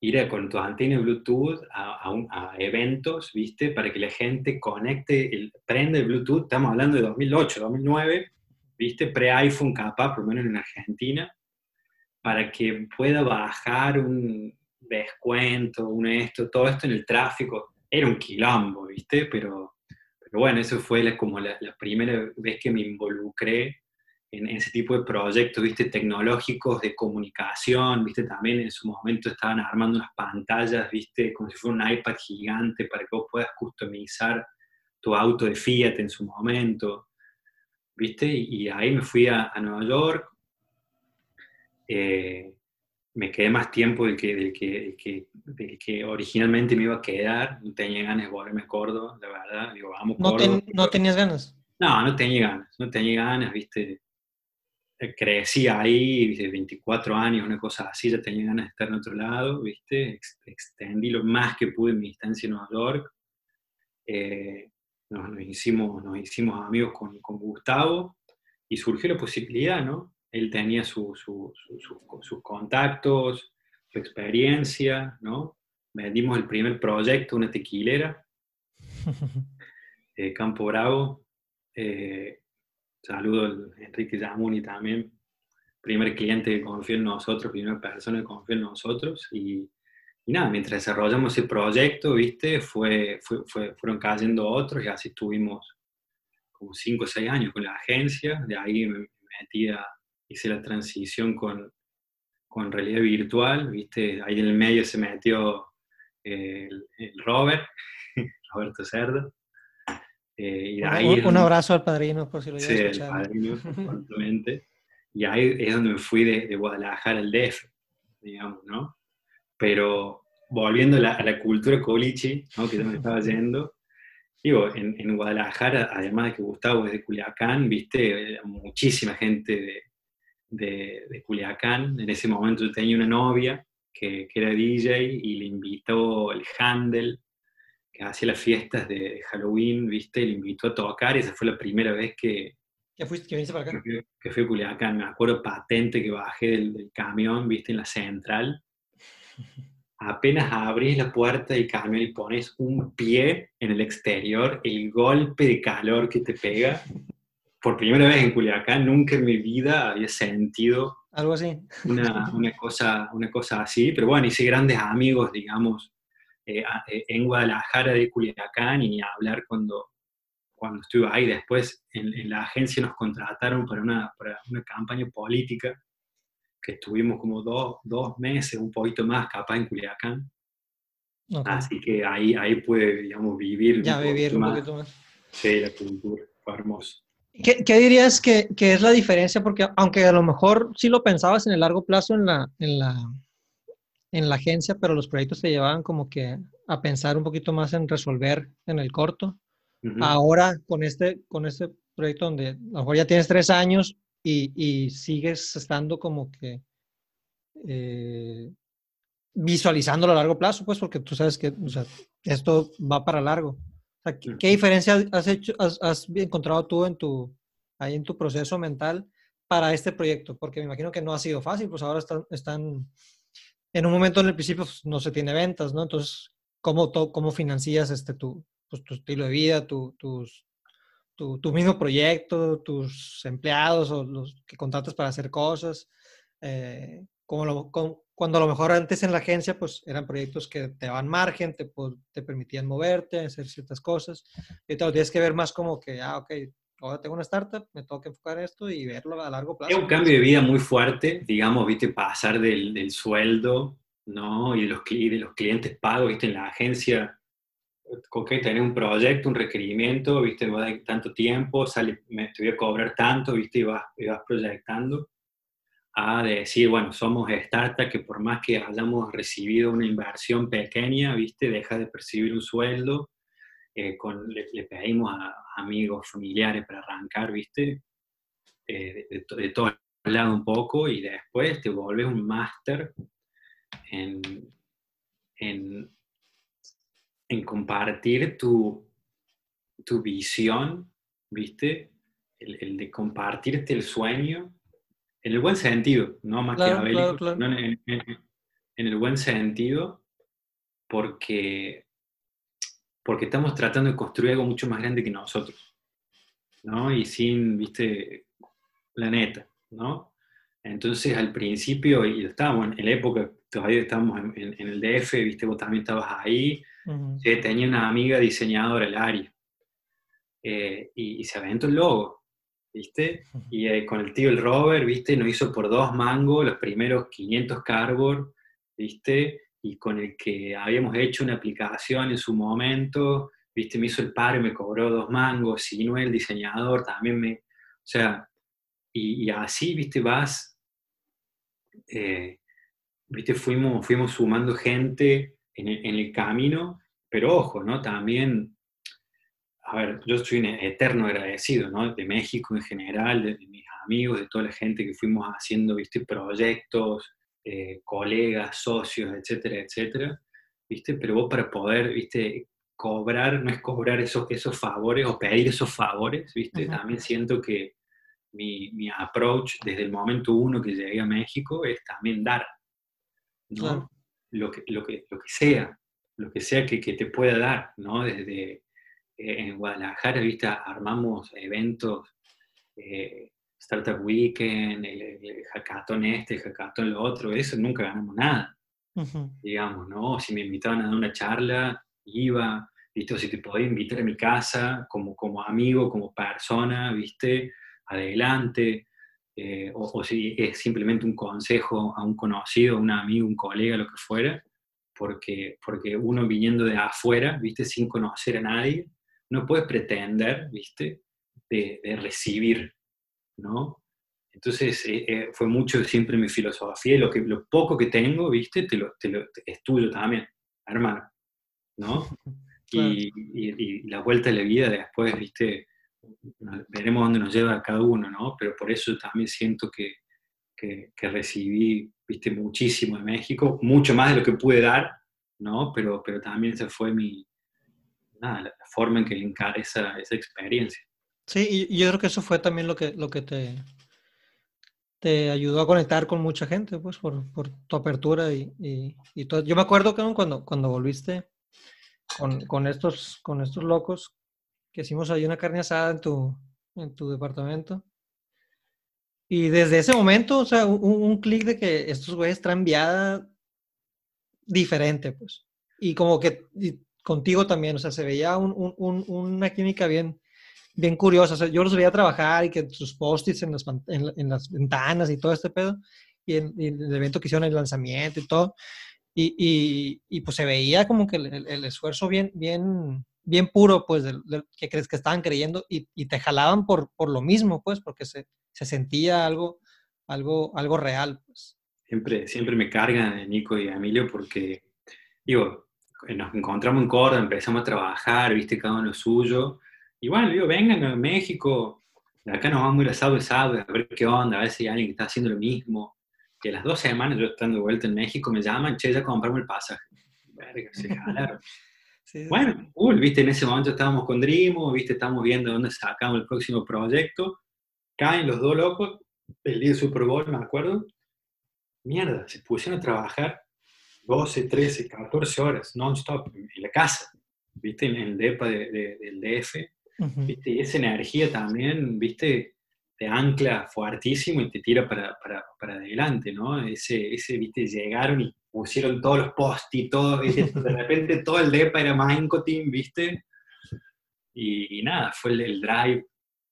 ir con tu antena Bluetooth a, a, eventos, ¿viste? Para que la gente conecte, el, prende el Bluetooth, estamos hablando de 2008, 2009, ¿viste? Pre-iPhone capaz, por lo menos en Argentina, para que pueda bajar un descuento, un esto, todo esto en el tráfico era un quilombo, ¿viste? Pero, pero bueno, eso fue como la, primera vez que me involucré en ese tipo de proyectos, viste, tecnológicos de comunicación, viste, también en su momento estaban armando unas pantallas, viste, como si fuera un iPad gigante para que vos puedas customizar tu auto de Fiat en su momento, viste, y ahí me fui a, Nueva York, eh, me quedé más tiempo del que, del que, que, originalmente me iba a quedar, no tenía ganas de volverme a Córdoba, la verdad, digo, vamos, ¿No, ¿No tenías ganas? No, no tenía ganas, no tenía ganas, viste, eh, crecí ahí, de 24 años, una cosa así, ya tenía ganas de estar en otro lado, ¿viste? Extendí lo más que pude mi instancia en Nueva York. Eh, nos, hicimos, nos hicimos amigos con, con, Gustavo y surgió la posibilidad, ¿no? Él tenía sus contactos, su experiencia, ¿no? Vendimos el primer proyecto, una tequilera, (laughs) eh, Campo Bravo. Eh, Saludo a Enrique Yamuni también, primer cliente que confió en nosotros, primera persona que confió en nosotros. Y, nada, mientras desarrollamos ese proyecto, viste, fue, fueron cayendo otros y así estuvimos como 5 o 6 años con la agencia. De ahí me metí a, hice la transición con, con realidad virtual, viste, ahí en el medio se metió el, el Robert, (laughs) Roberto Cerda. Eh, un, abrazo al padrino, por si lo Sí, el padrino, (laughs) probablemente. Y ahí es donde me fui de, de, Guadalajara al DF, digamos, ¿no? Pero volviendo a la, a la cultura colichi, ¿no? que yo me estaba (laughs) yendo, digo, en, en, Guadalajara, además de que Gustavo es de Culiacán, viste, muchísima gente de, de, de, Culiacán. En ese momento yo tenía una novia que, que era DJ y le invitó el Handel que hacía las fiestas de Halloween, ¿viste? Le invitó a tocar y esa fue la primera vez que... ¿Que fuiste, que viniste para acá? Que, fui a Culiacán. Me acuerdo patente que bajé del, camión, ¿viste? En la central. Apenas abrís la puerta del camión y pones un pie en el exterior, el golpe de calor que te pega. Por primera vez en Culiacán, nunca en mi vida había sentido algo así. Una, una, cosa, una cosa así, pero bueno, hice grandes amigos, digamos, eh, eh, en Guadalajara de Culiacán y ni hablar cuando, cuando estuve ahí. Después en, la agencia nos contrataron para una, para una campaña política que estuvimos como dos, dos, meses, un poquito más capaz en Culiacán. Así que ahí, ahí pude, digamos, vivir. Ya, vivir un poquito más. Sí, la cultura, fue hermoso. ¿Qué, ¿Qué, dirías que, que, es la diferencia? Porque aunque a lo mejor sí lo pensabas en el largo plazo en la, en la, en la agencia, pero los proyectos te llevaban como que a pensar un poquito más en resolver en el corto. Ahora con este, con este proyecto donde a lo mejor ya tienes tres años y, y sigues estando como que eh, visualizándolo a largo plazo, pues porque tú sabes que o sea, esto va para largo. ¿qué, diferencia has, hecho, has, has, encontrado tú en tu, ahí en tu proceso mental para este proyecto? Porque me imagino que no ha sido fácil, pues ahora están, están en un momento en el principio pues, no se tiene ventas, ¿no? Entonces, ¿cómo, cómo financias este, tu, pues, tu estilo de vida, tu, tus, tu, tu, mismo proyecto, tus empleados o los que contratas para hacer cosas? Eh, lo, cuando a lo mejor antes en la agencia, pues eran proyectos que te daban margen, te, te permitían moverte, hacer ciertas cosas. Y te lo tienes que ver más como que, ah, ok, ahora tengo una startup, me tengo que enfocar en esto y verlo a largo plazo. Es un cambio de vida muy fuerte, digamos, viste, pasar del, del sueldo, ¿no? Y de los, de los clientes pagos, viste, en la agencia, ok, tener un proyecto, un requerimiento, viste, va a tanto tiempo, sale, me te voy a cobrar tanto, viste, y vas, y vas proyectando, a decir, bueno, somos startup que por más que hayamos recibido una inversión pequeña, viste, deja de percibir un sueldo, eh, con, le, pedimos a amigos, familiares para arrancar, ¿viste? Eh, de, de, todo lado un poco y después te vuelves un máster en, en, en, compartir tu, tu visión, ¿viste? El, el, de compartirte el sueño, en el buen sentido, no maquiavélico, claro, No en, en el buen sentido, porque porque estamos tratando de construir algo mucho más grande que nosotros, ¿no? Y sin, viste, la neta, ¿no? Entonces al principio, y estábamos en la época, todavía estábamos en, el DF, viste, vos también estabas ahí, tenía una amiga diseñadora, el Ari, eh, y, se aventó el logo. ¿viste? Y eh, con el tío el Robert, ¿viste? Nos hizo por dos mangos los primeros 500 cardboard, ¿viste? Y con el que habíamos hecho una aplicación en su momento, ¿viste? Me hizo el paro y me cobró dos mangos, si no el diseñador también me... O sea, y, así, ¿viste? Vas... Eh, ¿Viste? Fuimos, fuimos sumando gente en el, en el camino, pero ojo, ¿no? También a ver, yo un eterno agradecido, ¿no? De México en general, de, mis amigos, de toda la gente que fuimos haciendo, ¿viste? Proyectos, eh, colegas, socios, etcétera, etcétera, ¿viste? Pero vos para poder, ¿viste? Cobrar, no es cobrar esos, esos favores o pedir esos favores, ¿viste? También siento que mi, mi, approach desde el momento uno que llegué a México es también dar, ¿no? Lo, que, lo, que, lo que sea, lo que sea que, que te pueda dar, ¿no? Desde en Guadalajara, ¿viste? armamos eventos, eh, Startup Weekend, el, el, hackathon este, el hackathon lo otro, eso nunca ganamos nada, digamos, ¿no? Si me invitaban a dar una charla, iba, ¿viste? O si te podía invitar a mi casa como, como amigo, como persona, ¿viste? Adelante. Eh, o, o, si es simplemente un consejo a un conocido, un amigo, un colega, lo que fuera, porque, porque uno viniendo de afuera, ¿viste? Sin conocer a nadie, no puedes pretender, ¿viste? De, recibir, ¿no? Entonces eh, eh, fue mucho siempre mi filosofía y lo, que, lo poco que tengo, ¿viste? Te lo, te lo estudio también, hermano, ¿no? (laughs) Y, la vuelta de la vida después, ¿viste? Veremos dónde nos lleva cada uno, ¿no? Pero por eso también siento que, que, que recibí, ¿viste? Muchísimo de México, mucho más de lo que pude dar, ¿no? Pero, pero también esa fue mi, la, forma en que encara esa, esa experiencia. Sí, y yo creo que eso fue también lo que, lo que te, te ayudó a conectar con mucha gente, pues, por, por tu apertura y, y, todo. Yo me acuerdo que cuando, cuando volviste con, con, estos, con estos locos, que hicimos ahí una carne asada en tu, en tu departamento. Y desde ese momento, o sea, un, un clic de que estos güeyes traen viada diferente, pues. Y como que contigo también, o sea, se veía un, un, una química bien, bien curiosa. O yo los veía trabajar y que sus post-its en las, en, las ventanas y todo este pedo, y en, el evento que hicieron el lanzamiento y todo. Y, y, pues se veía como que el, esfuerzo bien, bien, bien puro, pues, que crees que estaban creyendo y, te jalaban por, por lo mismo, pues, porque se, se sentía algo, algo, algo real, pues. Siempre, siempre me cargan Nico y Emilio porque, digo, nos encontramos en Córdoba, empezamos a trabajar, viste, cada uno lo suyo. Y bueno, digo, vengan a México, acá nos vamos a ir a South a ver qué onda, a ver si hay alguien que está haciendo lo mismo. Que a las dos semanas yo estando de vuelta en México me llaman, che, ya compramos el pasaje. Verga, se jalaron. (laughs) Bueno, cool, viste, en ese momento estábamos con Drimo, viste, estamos viendo dónde sacamos el próximo proyecto. Caen los dos locos, el día del Super Bowl, me acuerdo. Mierda, se pusieron a trabajar 12, 13, 14 horas non-stop en la casa, ¿viste? En el DEPA del DF, ¿viste? Y esa energía también, ¿viste? Te ancla fuertísimo y te tira para, para, para adelante, ¿no? Ese, ese, ¿viste? Llegaron y pusieron todos los post y todo, de repente todo el DEPA era Team, ¿viste? Y, nada, fue el, drive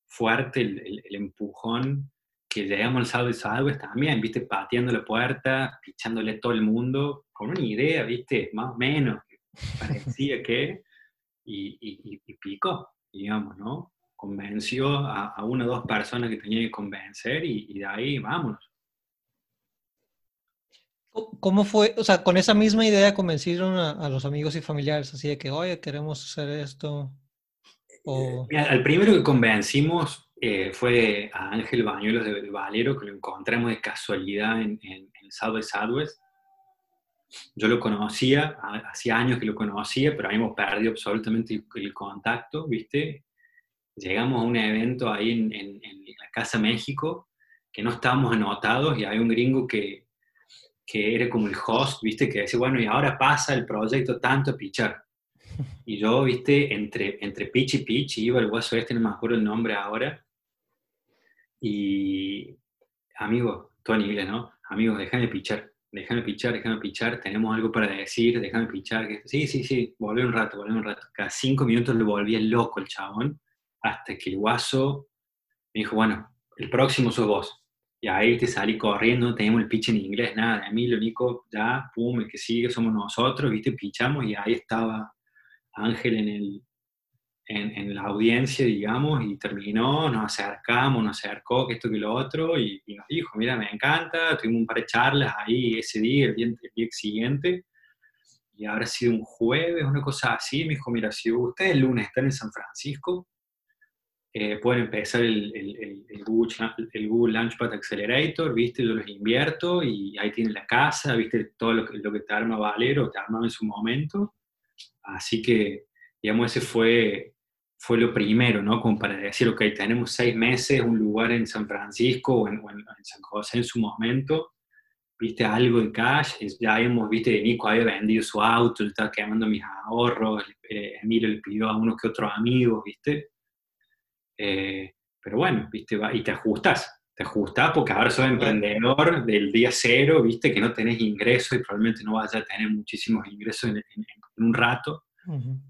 fuerte, el, el empujón que llegamos al sábado y sábado también, viste, pateando la puerta, pichándole a todo el mundo, con una idea, viste, más o menos, parecía que, y, y, y, picó, digamos, ¿no? Convenció a, una o dos personas que tenía que convencer y, de ahí vámonos. ¿Cómo fue? O sea, con esa misma idea convencieron a, los amigos y familiares, así de que, oye, queremos hacer esto. O... Mira, al primero que convencimos eh, fue a Ángel Bañuelos de, Valero, que lo encontramos de casualidad en, en, en Southwest. Yo lo conocía, hacía años que lo conocía, pero habíamos perdido absolutamente el, contacto, ¿viste? Llegamos a un evento ahí en, en, la Casa México, que no estábamos anotados, y hay un gringo que, que era como el host, ¿viste? Que decía, bueno, y ahora pasa el proyecto tanto a pichar. (laughs) Y yo, viste, entre, entre pitch y pitch, iba el guaso este, no me acuerdo el nombre ahora, y, amigo, todo en inglés, ¿no? Amigos, déjame pichar, déjame pichar, déjame pichar, tenemos algo para decir, déjame pichar. Sí, sí, sí, volví un rato, volví un rato. Cada cinco minutos le volvía loco el chabón, hasta que el guaso Me dijo, bueno, el próximo sos vos. Y ahí te salí corriendo, no teníamos el pitch en inglés, nada, de Emilio, Nico, ya, pum, el que sigue somos nosotros, viste, pichamos y ahí estaba Ángel en, el, en, la audiencia, digamos, y terminó, nos acercamos, nos acercó, que esto que lo otro, y, nos dijo, mira, me encanta, tuvimos un par de charlas ahí ese día, el día, el día siguiente, y habrá sido un jueves, una cosa así, me dijo, mira, si ustedes el lunes están en San Francisco, eh, pueden empezar el, el, el, Google, el Google Launchpad Accelerator, ¿viste? Yo los invierto y ahí tienen la casa, ¿viste? Todo lo que, lo que te arma Valero, te armaba en su momento. Así que, digamos, ese fue, fue lo primero, ¿no? Como para decir, ok, tenemos seis meses, un lugar en San Francisco o en, San José en su momento, viste algo de cash, ya hemos, viste, Nico había vendido su auto, estaba quemando mis ahorros, eh, Emilio le pidió a unos que otros amigos, viste, eh, pero bueno, ¿viste? y te ajustas, te ajustas porque ahora sos emprendedor del día cero, ¿viste? Que no tenés ingresos y probablemente no vas a tener muchísimos ingresos en, un rato,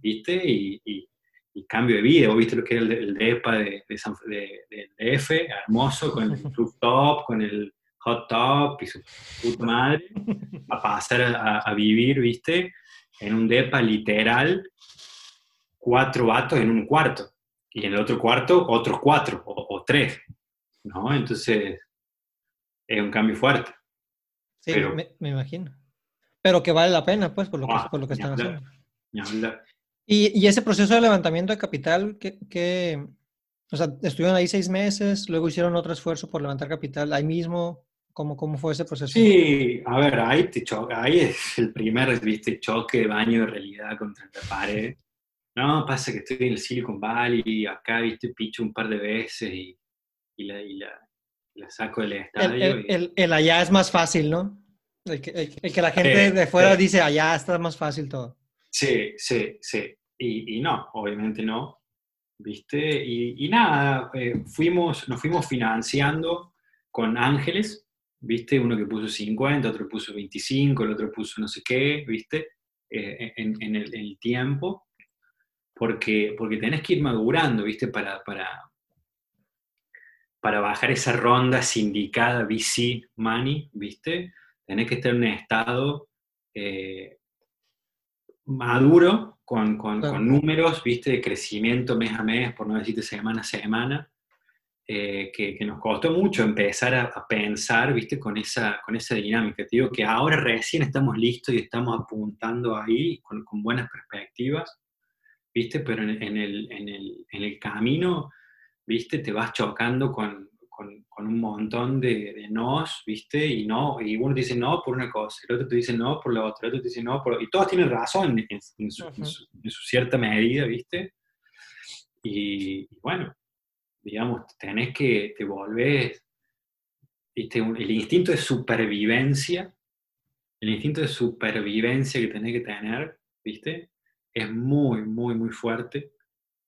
¿viste? Y, cambio de vida, vos viste lo que era el, DEPA de, de, DF, hermoso, con el (laughs) rooftop, con el hot top y su puta madre, a pasar a, a vivir, ¿viste? En un DEPA literal, cuatro vatos en un cuarto y en el otro cuarto otros cuatro o, tres, ¿no? Entonces es un cambio fuerte. Sí, me, imagino. Pero que vale la pena, pues, por lo que, ah, por lo que están haciendo. Y, y, ese proceso de levantamiento de capital, que, o sea, estuvieron ahí seis meses, luego hicieron otro esfuerzo por levantar capital ahí mismo. ¿Cómo, cómo fue ese proceso? Sí, a ver, ahí, te ahí es el primer ¿viste? choque de baño de realidad contra la pared. No, pasa que estoy en el Silicon Valley, acá, viste, picho un par de veces y, y, la, y, la, la, saco del estadio. El, el, allá es más fácil, ¿no? El que, el, que la gente de fuera dice allá está más fácil todo. Sí, sí, sí. Y, no, obviamente no. ¿Viste? Y, nada, eh, fuimos, nos fuimos financiando con ángeles, ¿viste? Uno que puso 50, otro puso 25, el otro puso no sé qué, ¿viste? Eh, en, en, el, en, el, tiempo porque, porque tenés que ir madurando, ¿viste? Para, para, para bajar esa ronda sindicada VC money, ¿viste? Tenés que estar en un estado eh, maduro, con, con, números, ¿viste? De crecimiento mes a mes, por no decirte semana a semana, eh, que, que, nos costó mucho empezar a, pensar, ¿viste? Con esa, con esa dinámica. Te digo que ahora recién estamos listos y estamos apuntando ahí con, con buenas perspectivas ¿viste? Pero en, el, en, el, en, el, camino, ¿viste? Te vas chocando con, con, con un montón de, de, nos, ¿viste? Y no, y uno te dice no por una cosa, el otro te dice no por la otra, el otro te dice no por... Y todos tienen razón en, su, cierta medida, ¿viste? Y, bueno, digamos, tenés que, te volvés, ¿viste? El instinto de supervivencia, el instinto de supervivencia que tenés que tener, ¿viste? es muy, muy, muy fuerte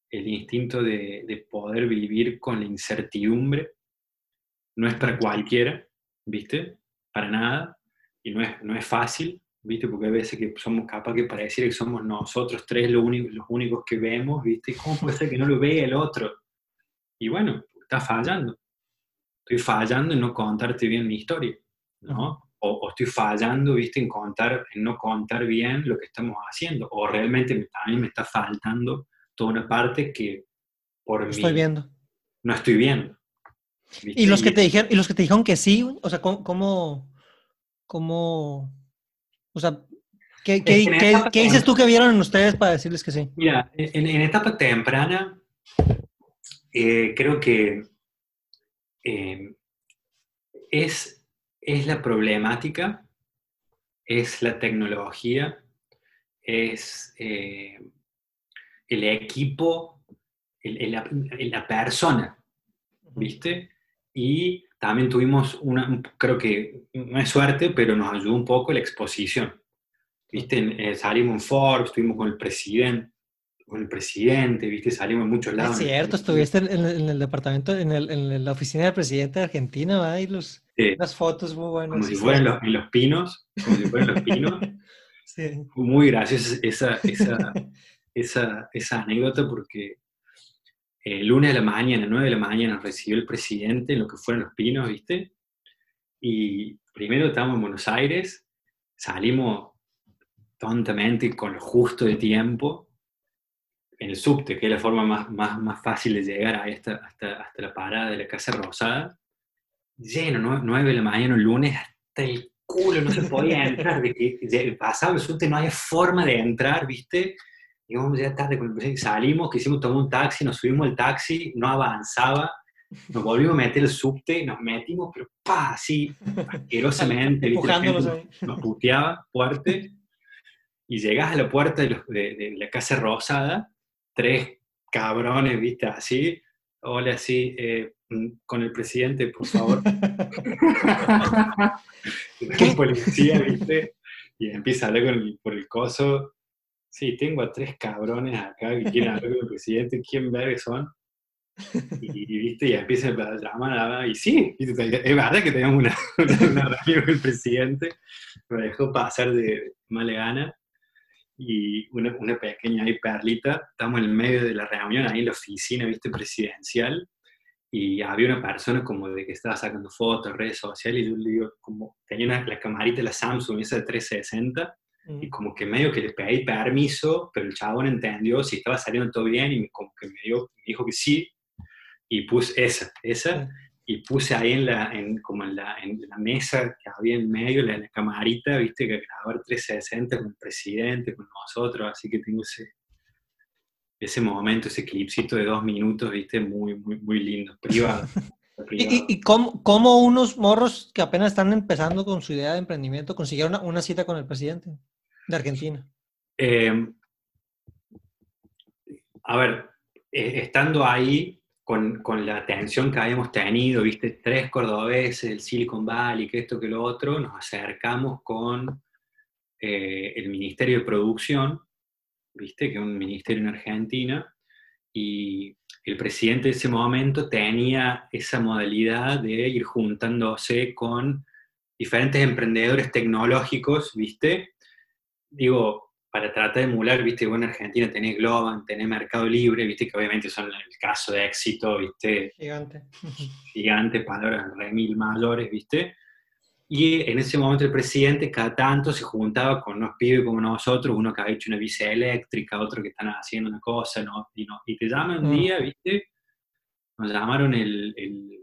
el instinto de, poder vivir con la incertidumbre. No es para cualquiera, ¿viste? Para nada. Y no es, no es fácil, ¿viste? Porque hay veces que somos capaces de parecer que somos nosotros tres los únicos, los únicos que vemos, ¿viste? ¿Cómo puede ser que no lo vea el otro? Y bueno, está fallando. Estoy fallando en no contarte bien mi historia, ¿no? o, estoy fallando, viste, en contar, en no contar bien lo que estamos haciendo, o realmente a mí me está faltando toda una parte que por mí estoy viendo. no estoy viendo. ¿Y los, que te dijeron, y los que te dijeron que sí, o sea, ¿cómo, cómo, o sea, qué, qué, qué, dices tú que vieron en ustedes para decirles que sí? Mira, en, en etapa temprana, eh, creo que eh, es es la problemática, es la tecnología, es eh, el equipo, la persona, ¿viste? Y también tuvimos una, creo que no es suerte, pero nos ayudó un poco la exposición. ¿Viste? Eh, salimos en Forbes, estuvimos con el presidente, con el presidente, ¿viste? Salimos en muchos lados. Es cierto, estuviste en, el departamento, en, en, la oficina del presidente de Argentina, ¿verdad? Y los, las fotos muy buenas. Como si fueran los, en los pinos, como si fueran los pinos. (laughs) sí. Muy graciosa esa, esa, (laughs) esa, esa, anécdota porque el lunes de la mañana, 9 de la mañana, recibió el presidente en lo que fueron los pinos, ¿viste? Y primero estábamos en Buenos Aires, salimos tontamente con lo justo de tiempo en el subte, que es la forma más, más, más fácil de llegar a esta, hasta, hasta la parada de la Casa Rosada. Lleno, 9 de la mañana el lunes, hasta el culo, no se podía entrar. Pasaba el subte, no había forma de entrar, ¿viste? Y vamos ya tarde el salimos, quisimos tomar un taxi, nos subimos al taxi, no avanzaba, nos volvimos a meter el subte, nos metimos, pero pa, así, asquerosamente, nos puteaba fuerte, y llegás a la puerta de, de, la Casa Rosada, tres cabrones, viste, así, hola, así, eh, mm, con el presidente, por favor. (laughs) (laughs) Policía, viste, y empieza a hablar con por el coso, sí, tengo a tres cabrones acá que quieren hablar con el presidente, ¿quién ve son? Y, viste, y empieza a llamar, y sí, es verdad que tenemos (laughs) una, una, reunión con el presidente, me dejó pasar de mala gana, y una, una pequeña ahí perlita, estamos en el medio de la reunión, ahí en la oficina, viste, presidencial, y había una persona como de que estaba sacando fotos, redes sociales, y yo le digo, como, tenía una, la camarita la Samsung, esa de 360, y como que medio que le pedí permiso, pero el chabón entendió si estaba saliendo todo bien, y como que me, dio, me dijo que sí, y puse esa, esa, y puse ahí en la, en, como en la, en la mesa que había en medio, la, la camarita, viste, que grabar 360 con el presidente, con nosotros, así que tengo ese, ese momento, ese clipcito de dos minutos, viste, muy, muy, muy lindo, privado. (laughs) ¿Y, y cómo, cómo, unos morros que apenas están empezando con su idea de emprendimiento consiguieron una, una cita con el presidente de Argentina? Eh, a ver, eh, estando ahí, con, con, la atención que habíamos tenido, viste, tres cordobeses, el Silicon Valley, que esto, que lo otro, nos acercamos con eh, el Ministerio de Producción, viste, que es un ministerio en Argentina, y el presidente de ese momento tenía esa modalidad de ir juntándose con diferentes emprendedores tecnológicos, viste, digo, para tratar de emular, viste, vos en Argentina tenés Globan, tenés Mercado Libre, viste, que obviamente son el caso de éxito, viste. Gigante. (laughs) Gigante, palabras re mil mayores, viste. Y en ese momento el presidente cada tanto se juntaba con unos pibes como nosotros, uno que ha hecho una bici eléctrica, otro que están haciendo una cosa, ¿no? Y, no, y te llaman un mm. día, viste, nos llamaron el, el,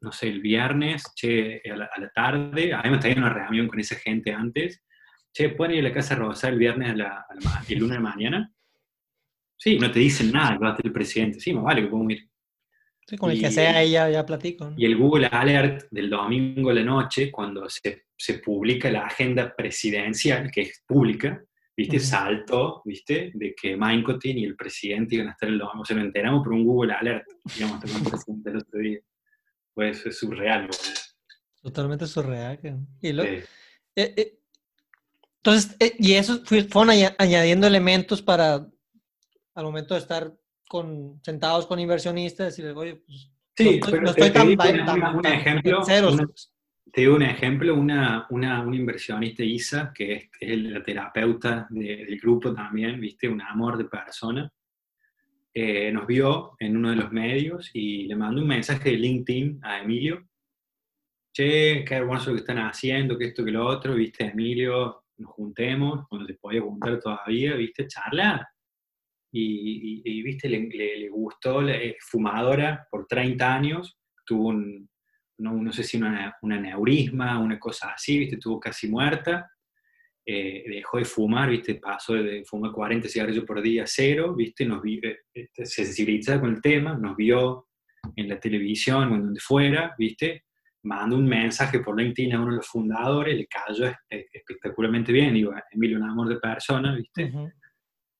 no sé, el viernes, che, a la, a la tarde, habíamos tenido una reunión con esa gente antes, che, ¿pueden ir a la Casa Rosa el viernes a la, el lunes de mañana? Sí, no te dicen nada que va a ser el presidente. Sí, más vale que podemos ir. Sí, con el que sea ella ya platico. Y el Google Alert del domingo a la noche, cuando se, se publica la agenda presidencial, que es pública, ¿viste? Salto, ¿viste? De que Maincotin y el presidente iban a estar el domingo. O sea, nos enteramos por un Google Alert, digamos, con el presidente el otro día. Pues es surreal. Totalmente surreal. Y lo, eh, eh, entonces, eh, y eso fueron añadiendo elementos para al momento de estar con, sentados con inversionistas, decirles, oye, pues. Sí, no, estoy tan, un ejemplo, te digo un ejemplo, una, una, inversionista, Isa, que es, es la terapeuta del grupo también, viste, un amor de persona, eh, nos vio en uno de los medios y le mandó un mensaje de LinkedIn a Emilio. Che, qué hermoso lo que están haciendo, que esto, que lo otro, viste, Emilio, nos juntemos, cuando se podía juntar todavía, ¿viste? Charlar. Y, ¿viste? Le, le, gustó, fumadora por 30 años, tuvo un, no, sé si una, una, neurisma, una cosa así, ¿viste? Tuvo casi muerta. Eh, dejó de fumar, ¿viste? Pasó de fumar 40 cigarrillos por día a cero, ¿viste? Nos eh, este, se sensibilizaba con el tema, nos vio en la televisión o en donde fuera, ¿viste? Mandó un mensaje por LinkedIn a uno de los fundadores, le cayó espectacularmente bien, digo, Emilio, un amor de persona, ¿viste?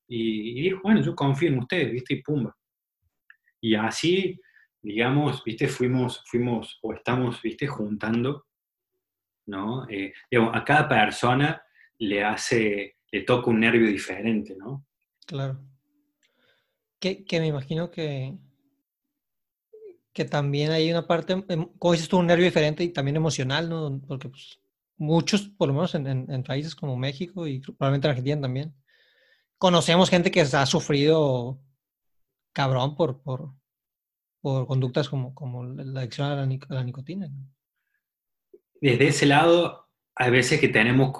y, dijo, bueno, yo confío en ustedes, ¿viste? Y pumba. Y así, digamos, ¿viste? Fuimos, fuimos o estamos, ¿viste? Juntando, ¿no? Eh, digamos, a cada persona le hace, le toca un nervio diferente, ¿no? Claro. Que, que me imagino que, que también hay una parte, em, como dices tú, un nervio diferente y también emocional, ¿no? Porque pues, muchos, por lo menos en, países como México y probablemente en Argentina también, conocemos gente que ha sufrido cabrón por, por, por conductas como, como la adicción a la, nicotina. Desde ese lado, hay veces que tenemos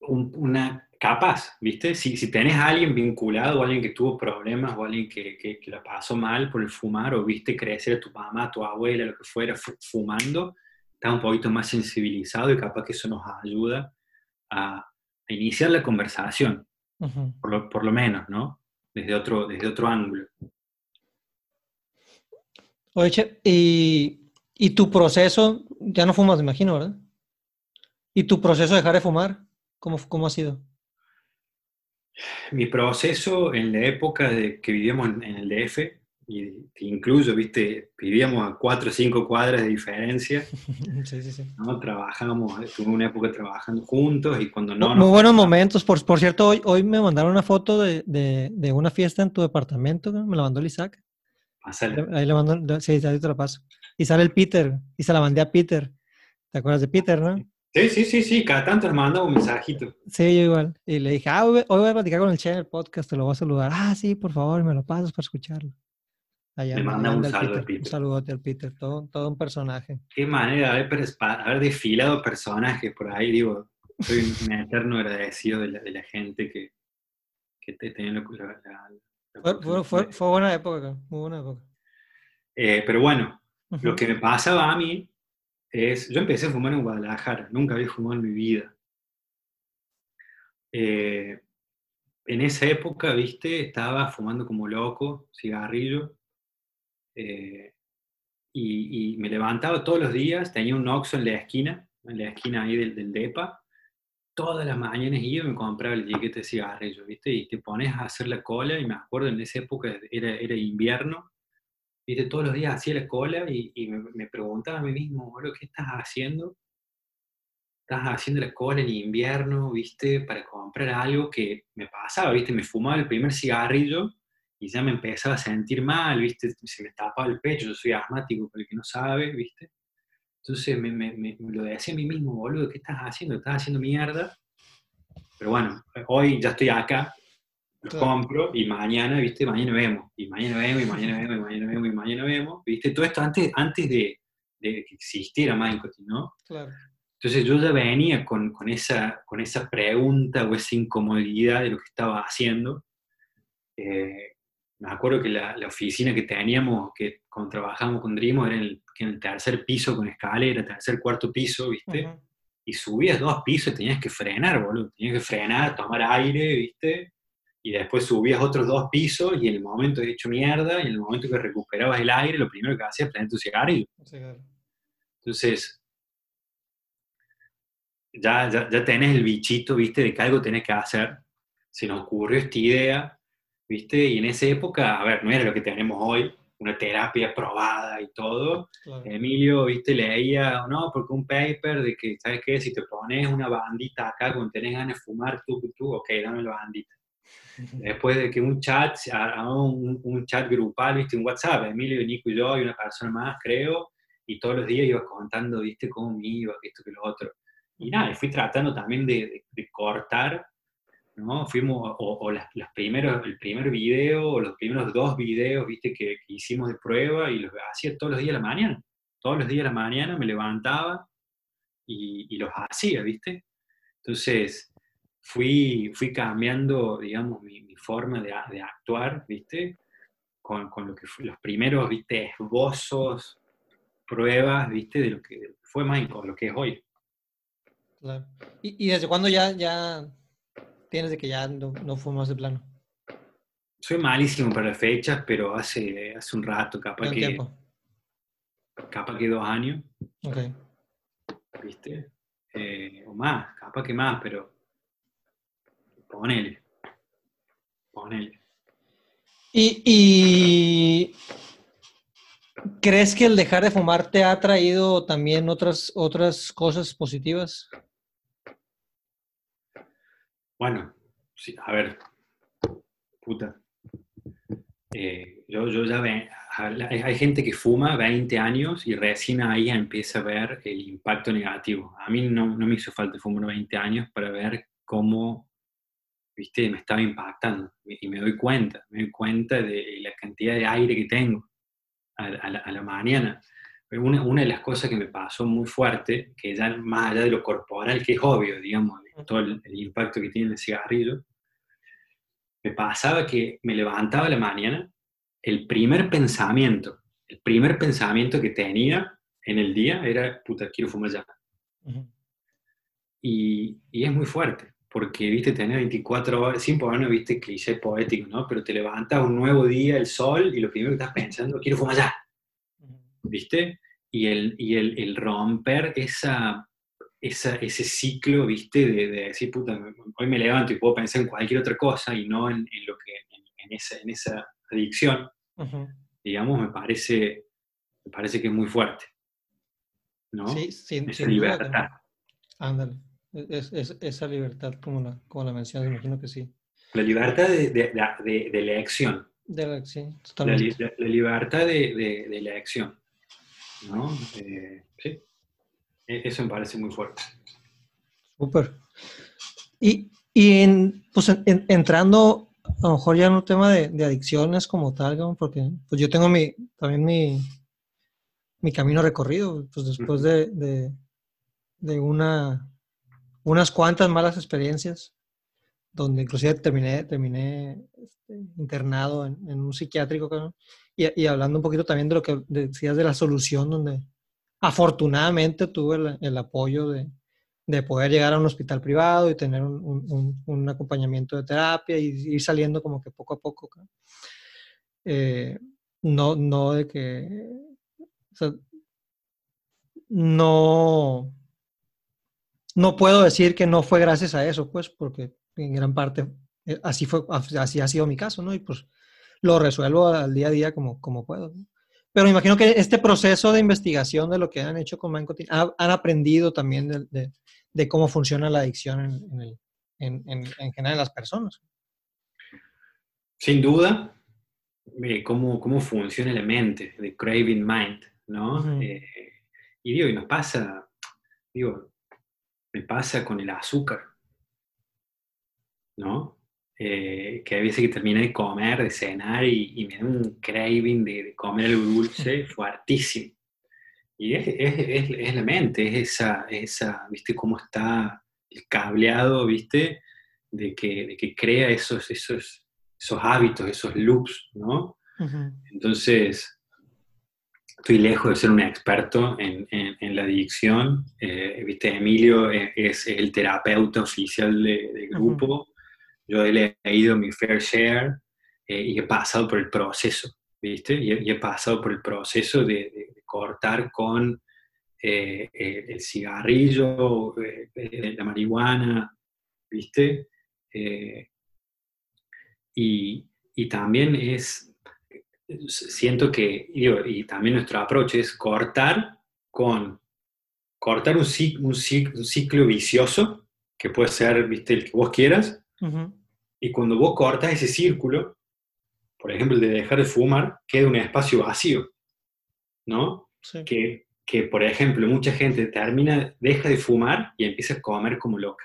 una capaz, ¿viste? Si, si tenés a alguien vinculado o alguien que tuvo problemas o alguien que, que, que la pasó mal por el fumar o viste crecer a tu mamá, a tu abuela, lo que fuera, fu- fumando, estás un poquito más sensibilizado y capaz que eso nos ayuda a, a iniciar la conversación, por lo, por lo menos, ¿no? Desde otro, desde otro ángulo. Oye, Che, y, y tu proceso, ya no fumas, me imagino, ¿verdad? ¿Y tu proceso de dejar de fumar? ¿Cómo, cómo ha sido? Mi proceso en la época de que vivíamos en, en el DF, y que incluso, viste, vivíamos a cuatro o cinco cuadras de diferencia, (laughs) Sí, sí, sí. ¿no? Trabajábamos, estuve una época trabajando juntos y cuando no Muy nos buenos momentos. Por, por cierto, hoy, hoy me mandaron una foto de, de, de una fiesta en tu departamento. Me la mandó el Isaac. pasaba- Ahí le mando, sí, ahí te la paso. Y sale el Peter. Y se la mandé a Peter. ¿Te acuerdas de Peter, no? Sí, sí, sí, sí, cada tanto nos mandaba un mensajito. Sí, yo igual. Y le dije, ah, hoy, voy a platicar con el Che en el podcast, te lo voy a saludar. Ah, sí, por favor, me lo pasas para escucharlo. Allá, Le allá manda un saludo al Un Peter. saludote al Peter, todo, todo un personaje. Qué manera de haber, desfilado personajes por ahí, digo, soy un eterno agradecido de la, de la gente que, que te tenía la, la- la- Fue, fue, fue, buena época, muy buena época. Eh, pero bueno, Ujú. Lo que me pasaba a mí es, yo empecé a fumar en Guadalajara, nunca había fumado en mi vida. Eh, en esa época, viste, estaba fumando como loco, cigarrillo, eh, y, y me levantaba todos los días, tenía un Oxxo en la esquina, en la esquina ahí del, del DEPA, todas las mañanas iba y me compraba el tiquete de cigarrillo, viste, y te pones a hacer la cola, y me acuerdo en esa época era, era invierno, viste, todos los días hacía la cola y, me, preguntaba a mí mismo, boludo, ¿qué estás haciendo? Estás haciendo la cola en invierno, viste, para comprar algo que me pasaba, viste, me fumaba el primer cigarrillo y ya me empezaba a sentir mal, viste, se me tapaba el pecho, yo soy asmático, para el que no sabe, viste. Entonces me- me lo decía a mí mismo, boludo, ¿qué estás haciendo? Estás haciendo mierda. Pero bueno, hoy ya estoy acá, los Claro. compro y mañana, viste, mañana vemos, y mañana vemos, y mañana vemos, y mañana vemos, y mañana vemos, viste, todo esto antes, antes de, de que existiera Mindcotin, ¿no? Claro. Entonces yo ya venía con, con, esa, con esa pregunta o esa incomodidad de lo que estaba haciendo. Eh, me acuerdo que la, la oficina que teníamos, que cuando trabajamos con Drimo, era en el, que en el tercer piso con escalera, tercer, cuarto piso, ¿viste? Ujú. y subías dos pisos y tenías que frenar, boludo. Tenías que frenar, tomar aire, ¿viste? Y después subías otros dos pisos y en el momento de hecho mierda, y en el momento que recuperabas el aire, lo primero que hacías es prender tu cigarrillo. Entonces, ya, ya, ya tenés el bichito, ¿viste? De que algo tenés que hacer. Se nos ocurrió esta idea, ¿viste? Y en esa época, a ver, no era lo que tenemos hoy, una terapia probada y todo. claro. Emilio, viste, leía, no, porque un paper de que, ¿sabes qué? Si te pones una bandita acá cuando tenés ganas de fumar, tú, tú, ok, dame la bandita. Después de que un chat, un, un chat grupal, viste, un WhatsApp, Emilio, Nico y yo, y una persona más, creo, y todos los días iba contando, viste, cómo me iba, esto, que lo otro. Y nada, y fui tratando también de, de- de cortar, ¿no? Fuimos, o, o las, las primeros, el primer video, o los primeros dos videos, viste, que, que hicimos de prueba, y los hacía todos los días a la mañana. Todos los días a la mañana me levantaba y, y los hacía, viste. Entonces, fui, fui cambiando, digamos, mi, mi forma de, de actuar, ¿viste? Con, con lo que fue- los primeros, ¿viste? Esbozos, pruebas, ¿viste? De lo que fue Michael, lo que es hoy. Claro. ¿Y, y desde cuándo ya, ya tienes de que ya no, no fumas de plano? Soy malísimo para las fechas, pero hace, hace un rato, capaz ¿Cuánto que, tiempo? capaz que dos años, Ok. ¿viste? Eh, o más, capaz que más, pero ponele. Ponele. ¿Y, y crees que el dejar de fumar te ha traído también otras, otras cosas positivas? Bueno, sí, a ver, puta. Eh, yo, yo ya ve, hay, gente que fuma 20 años y recién ahí empieza a ver el impacto negativo. A mí no, no me hizo falta fumar 20 años para ver cómo ¿viste? Me estaba impactando y me doy cuenta, me doy cuenta de la cantidad de aire que tengo a, la, mañana. Una, una, de las cosas que me pasó muy fuerte, que ya más allá de lo corporal, que es obvio, digamos, todo el, impacto que tiene el cigarrillo, me pasaba que me levantaba a la mañana, el primer pensamiento, el primer pensamiento que tenía en el día era, puta, quiero fumar ya. y, y, es muy fuerte, porque, viste, tener 24 horas, sin ponernos, viste, cliché poético, ¿no? Pero te levantas un nuevo día, el sol, y lo primero que estás pensando, quiero fumar ya. ¿Viste? Y el, y el, el romper esa, esa, ese ciclo, viste, de, de, decir, puta, hoy me levanto y puedo pensar en cualquier otra cosa y no en, en lo que, en, esa, en esa adicción, digamos, me parece, me parece que es muy fuerte. ¿No? Sí, sin, esa libertad. Ándale. Es, es, esa libertad, como la, como la mencionas, imagino que sí. La libertad de, de, de, de elección. De elección, totalmente. La, la, libertad de, elección. ¿No? Eh, sí. E, eso me parece muy fuerte. Súper. Y, y en, pues entrando a lo mejor ya en un tema de, adicciones como tal, porque pues yo tengo mi, también mi, mi camino recorrido, pues después de, de una unas cuantas malas experiencias, donde inclusive terminé, terminé este, internado en, un psiquiátrico, y, hablando un poquito también de lo que decías de la solución, donde afortunadamente tuve el, apoyo de, de, poder llegar a un hospital privado y tener un, un, acompañamiento de terapia y ir saliendo como que poco a poco. Eh, no, no de que... no no puedo decir que no fue gracias a eso, pues, porque en gran parte eh, así, fue, así ha sido mi caso, ¿no? Y pues lo resuelvo al día a día como, como puedo. Pero me imagino que este proceso de investigación de lo que han hecho con Mancotin, han, aprendido también de, de, cómo funciona la adicción en, en, en, en, general en las personas. Sin duda, cómo, cómo funciona la mente, de craving mind, ¿no? Eh, y digo, y nos pasa, digo, me pasa con el azúcar, ¿no? Eh, que a veces que termino de comer, de cenar y, me da un craving de, comer algo dulce (laughs) fuertísimo. Y es, es, es, la mente, es esa, esa, ¿viste cómo está el cableado, ¿viste? De que, de que crea esos, esos, esos hábitos, esos loops, ¿no? Entonces, estoy lejos de ser un experto en, en, la adicción. Eh, Viste, Emilio es, el terapeuta oficial del grupo. Yo he leído mi fair share eh, y he pasado por el proceso, ¿viste? Y he, pasado por el proceso de, cortar con eh, el cigarrillo, la marihuana, ¿viste? Y, y también es siento que, y también nuestro approach es cortar con, cortar un, un, ciclo vicioso, que puede ser, viste, el que vos quieras, y cuando vos cortas ese círculo, por ejemplo, el de dejar de fumar, queda un espacio vacío, ¿no? Que, que, por ejemplo, mucha gente termina, deja de fumar y empieza a comer como loca,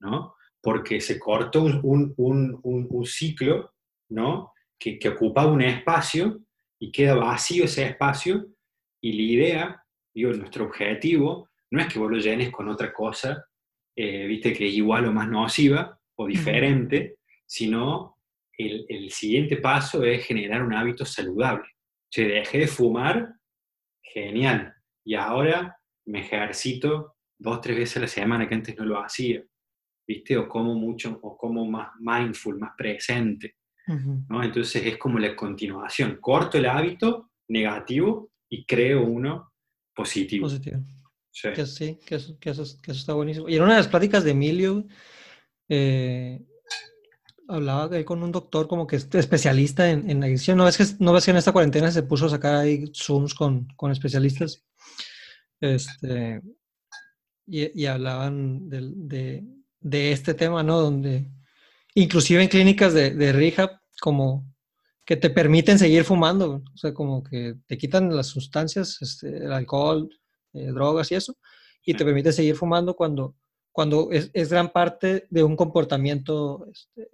¿no? Porque se cortó un, un, un, un ciclo, ¿no? Que, que ocupaba un espacio y queda vacío ese espacio y la idea, digo, nuestro objetivo no es que vos lo llenes con otra cosa, eh, viste, que es igual o más nociva o diferente, sino el, el, siguiente paso es generar un hábito saludable. Se dejé de fumar, genial. Y ahora me ejercito dos, tres veces a la semana que antes no lo hacía, ¿viste? O como mucho, o como más mindful, más presente. ¿No? Entonces es como la continuación. Corto el hábito negativo y creo uno positivo. Positivo. Sí, que, sí que, eso, que, eso, que, eso, está buenísimo. Y en una de las pláticas de Emilio, eh, hablaba con un doctor como que es especialista en, en adicción. ¿No ves, que, ¿No ves que en esta cuarentena se puso a sacar ahí Zooms con, con especialistas? Este, y, y hablaban de, de, de, este tema, ¿no? Donde inclusive en clínicas de, de rehab, como que te permiten seguir fumando, o sea, como que te quitan las sustancias, este, el alcohol, eh, drogas y eso, y te permiten seguir fumando cuando, cuando es, es gran parte de un comportamiento este,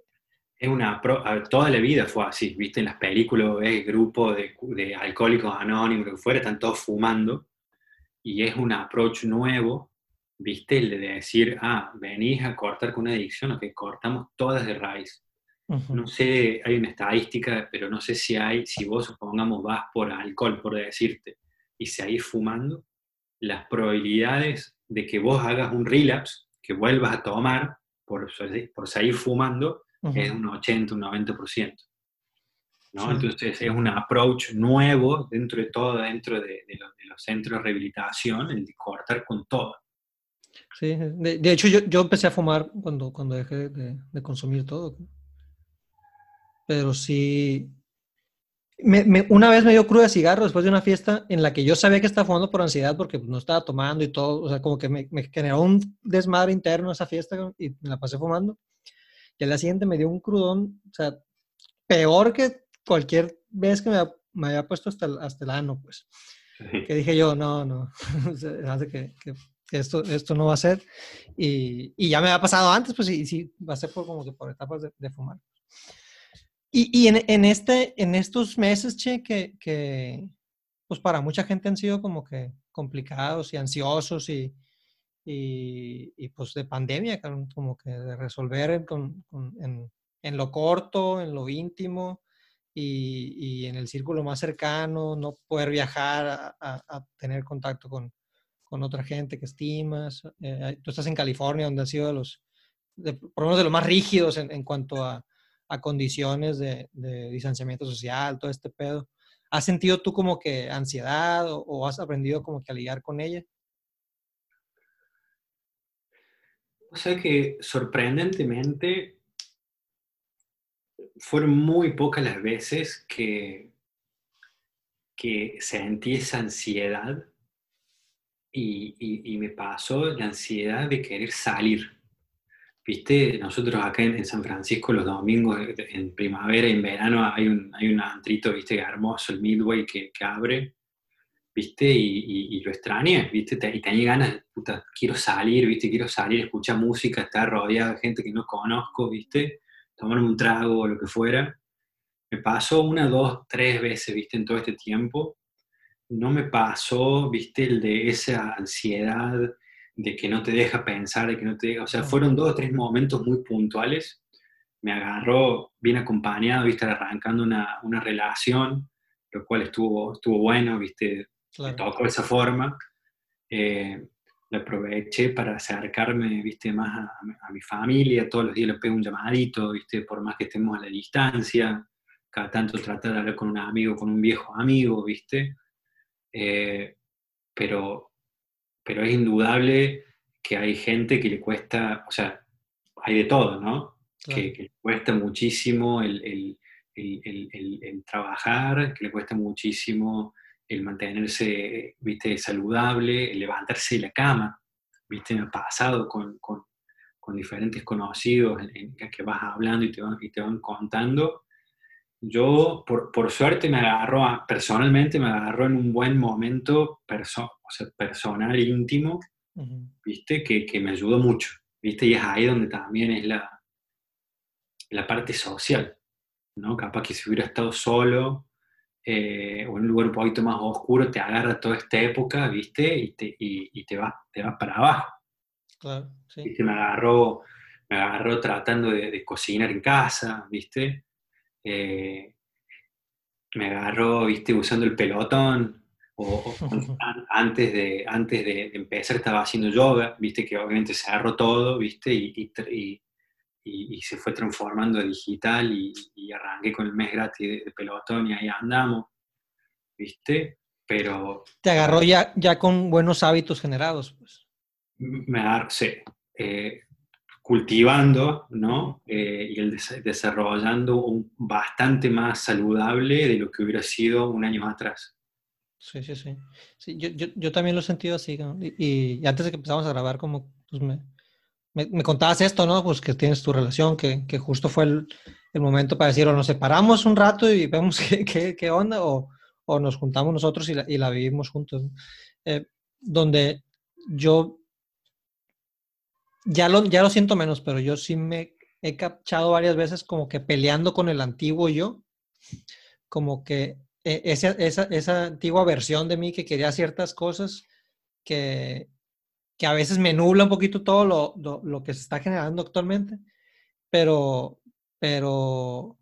es una toda la vida fue así, viste, en las películas ves grupo de, de, alcohólicos anónimos, que fuera, están todos fumando, y es un approach nuevo, viste, el de decir, ah, venís a cortar con una adicción, o que cortamos todas de raíz. No sé, hay una estadística, pero no sé si hay, si vos supongamos vas por alcohol, por decirte, y seguís fumando, las probabilidades de que vos hagas un relapse, que vuelvas a tomar por, por seguir fumando, es un 80, un 90%. ¿no? Entonces es un approach nuevo dentro de todo, dentro de, los, centros de rehabilitación, el de cortar con todo. Sí, de, hecho yo, yo, empecé a fumar cuando, cuando dejé de, de consumir todo. Pero sí, me, una vez me dio cruda de cigarro después de una fiesta en la que yo sabía que estaba fumando por ansiedad porque no estaba tomando y todo, o sea, como que me, me generó un desmadre interno esa fiesta y me la pasé fumando. Y al día siguiente me dio un crudón, o sea, peor que cualquier vez que me, me había puesto hasta el, hasta el ano, pues. Que dije yo, no, no, (laughs) hace que, que, esto, esto no va a ser. Y, y, ya me había pasado antes, pues sí, sí, va a ser por, como que por etapas de, de fumar. Y, y en, en, este, en estos meses, che, que, que, pues para mucha gente han sido como que complicados y ansiosos y, y, y, pues de pandemia, como que de resolver con, en, en, lo corto, en lo íntimo y, y, en el círculo más cercano, no poder viajar a, a, tener contacto con, con, otra gente que estimas. Eh, tú estás en California, donde han sido de los, de, por lo menos de los más rígidos en, cuanto a, a condiciones de, distanciamiento social, todo este pedo. ¿Has sentido tú como que ansiedad o, o has aprendido como que a lidiar con ella? O sea que sorprendentemente fueron muy pocas las veces que, que sentí esa ansiedad y, me pasó la ansiedad de querer salir. Viste, nosotros acá en, San Francisco los domingos, en primavera y en verano, hay un, hay un antrito, viste, hermoso, el Midway que, que abre, ¿viste? Y, y, lo extrañé, ¿viste? Y tenía ganas, puta, quiero salir, ¿viste? Quiero salir, escuchar música, estar rodeado de gente que no conozco, ¿viste? Tomarme un trago o lo que fuera. Me pasó una, dos, tres veces, ¿viste? En todo este tiempo. No me pasó, ¿viste? El de esa ansiedad de que no te deja pensar, de que no te deja... O sea, fueron dos o tres momentos muy puntuales. Me agarró bien acompañado, ¿viste? Arrancando una, una relación, lo cual estuvo, estuvo bueno, ¿viste? claro. tocó de esa forma. Eh, lo aproveché para acercarme, viste, más a, mi familia, todos los días le pego un llamadito, viste, por más que estemos a la distancia, cada tanto tratar de hablar con un amigo, con un viejo amigo, viste, eh, pero, pero es indudable que hay gente que le cuesta, o sea, hay de todo, ¿no? Que, que, le cuesta muchísimo el, el, el, el, trabajar, que le cuesta muchísimo el mantenerse, viste, saludable, el levantarse de la cama, viste, me ha pasado con, con, con diferentes conocidos en, que vas hablando y te van, y te van contando. Yo, por, por, suerte, me agarró, personalmente me agarró en un buen momento perso o sea, personal, íntimo, viste, que, que, me ayudó mucho, viste, y es ahí donde también es la, la parte social, ¿no? Capaz que si hubiera estado solo, eh, o en un lugar un poquito más oscuro, te agarra toda esta época, ¿viste? Y te, y, te vas te va para abajo. Claro, sí. ¿Viste? Me agarró, me agarró tratando de, cocinar en casa, ¿viste? Eh, me agarró, ¿viste? Usando el pelotón. O, (laughs) antes, de, antes de empezar estaba haciendo yoga, ¿viste? Que obviamente se agarró todo, ¿viste? y, y, se fue transformando a digital y, arranqué con el mes gratis de, pelotón y ahí andamos, ¿viste? Pero... Te agarró ya, ya con buenos hábitos generados, pues. Me agarró, sí. Eh, cultivando, ¿no? Eh, y el desarrollando un bastante más saludable de lo que hubiera sido un año atrás. Sí, sí, sí. sí yo, yo, yo, también lo he sentido así. Y, y, antes de que empezamos a grabar, como pues me, me, contabas esto, ¿no? Pues que tienes tu relación, que, que justo fue el, el, momento para decir, o nos separamos un rato y vemos (laughs) qué, qué, qué onda, o, o, nos juntamos nosotros y la, y la vivimos juntos. Eh, donde yo ya lo, ya lo siento menos, pero yo sí me he captado varias veces como que peleando con el antiguo yo, como que e, esa, esa, esa antigua versión de mí que quería ciertas cosas que, que a veces me nubla un poquito todo lo, lo, lo, que se está generando actualmente, pero, pero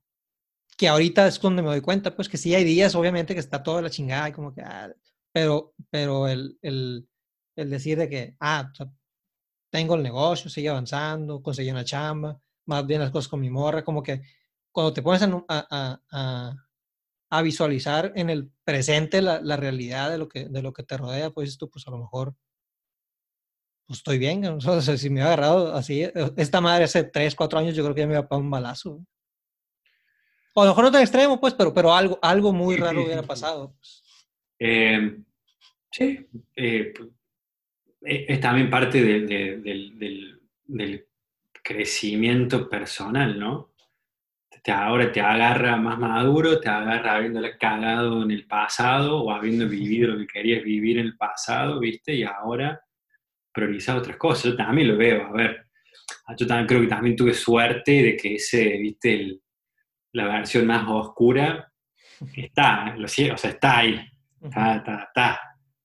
que ahorita es cuando me doy cuenta, pues que sí hay días, obviamente, que está toda la chingada y como que, ah, pero, pero el, el, el, decir de que, ah, tengo el negocio, sigue avanzando, conseguí una chamba, más bien las cosas con mi morra, como que cuando te pones a, a, a, a visualizar en el presente la, la, realidad de lo, que, de lo que te rodea, pues tú, pues a lo mejor pues estoy bien. (laughs) O sea, si me hubiera agarrado así, eh, esta madre hace 3, 4 años, yo creo que ya me iba a poner un balazo. O a lo mejor no tan extremo, pues, pero, pero algo, algo muy raro hubiera (laughs) pasado. Pues. Eh, sí, eh, es también parte de, de, del, del, crecimiento personal, ¿no? Te, ahora te agarra más maduro, te agarra habiéndole cagado en el pasado o habiendo vivido lo que querías vivir en el pasado, ¿viste? Y ahora priorizar otras cosas. Yo también lo veo, a ver, yo también creo que también tuve suerte de que ese, ¿viste? El, la versión más oscura (laughs) está, lo o sea, está ahí, está, está, está,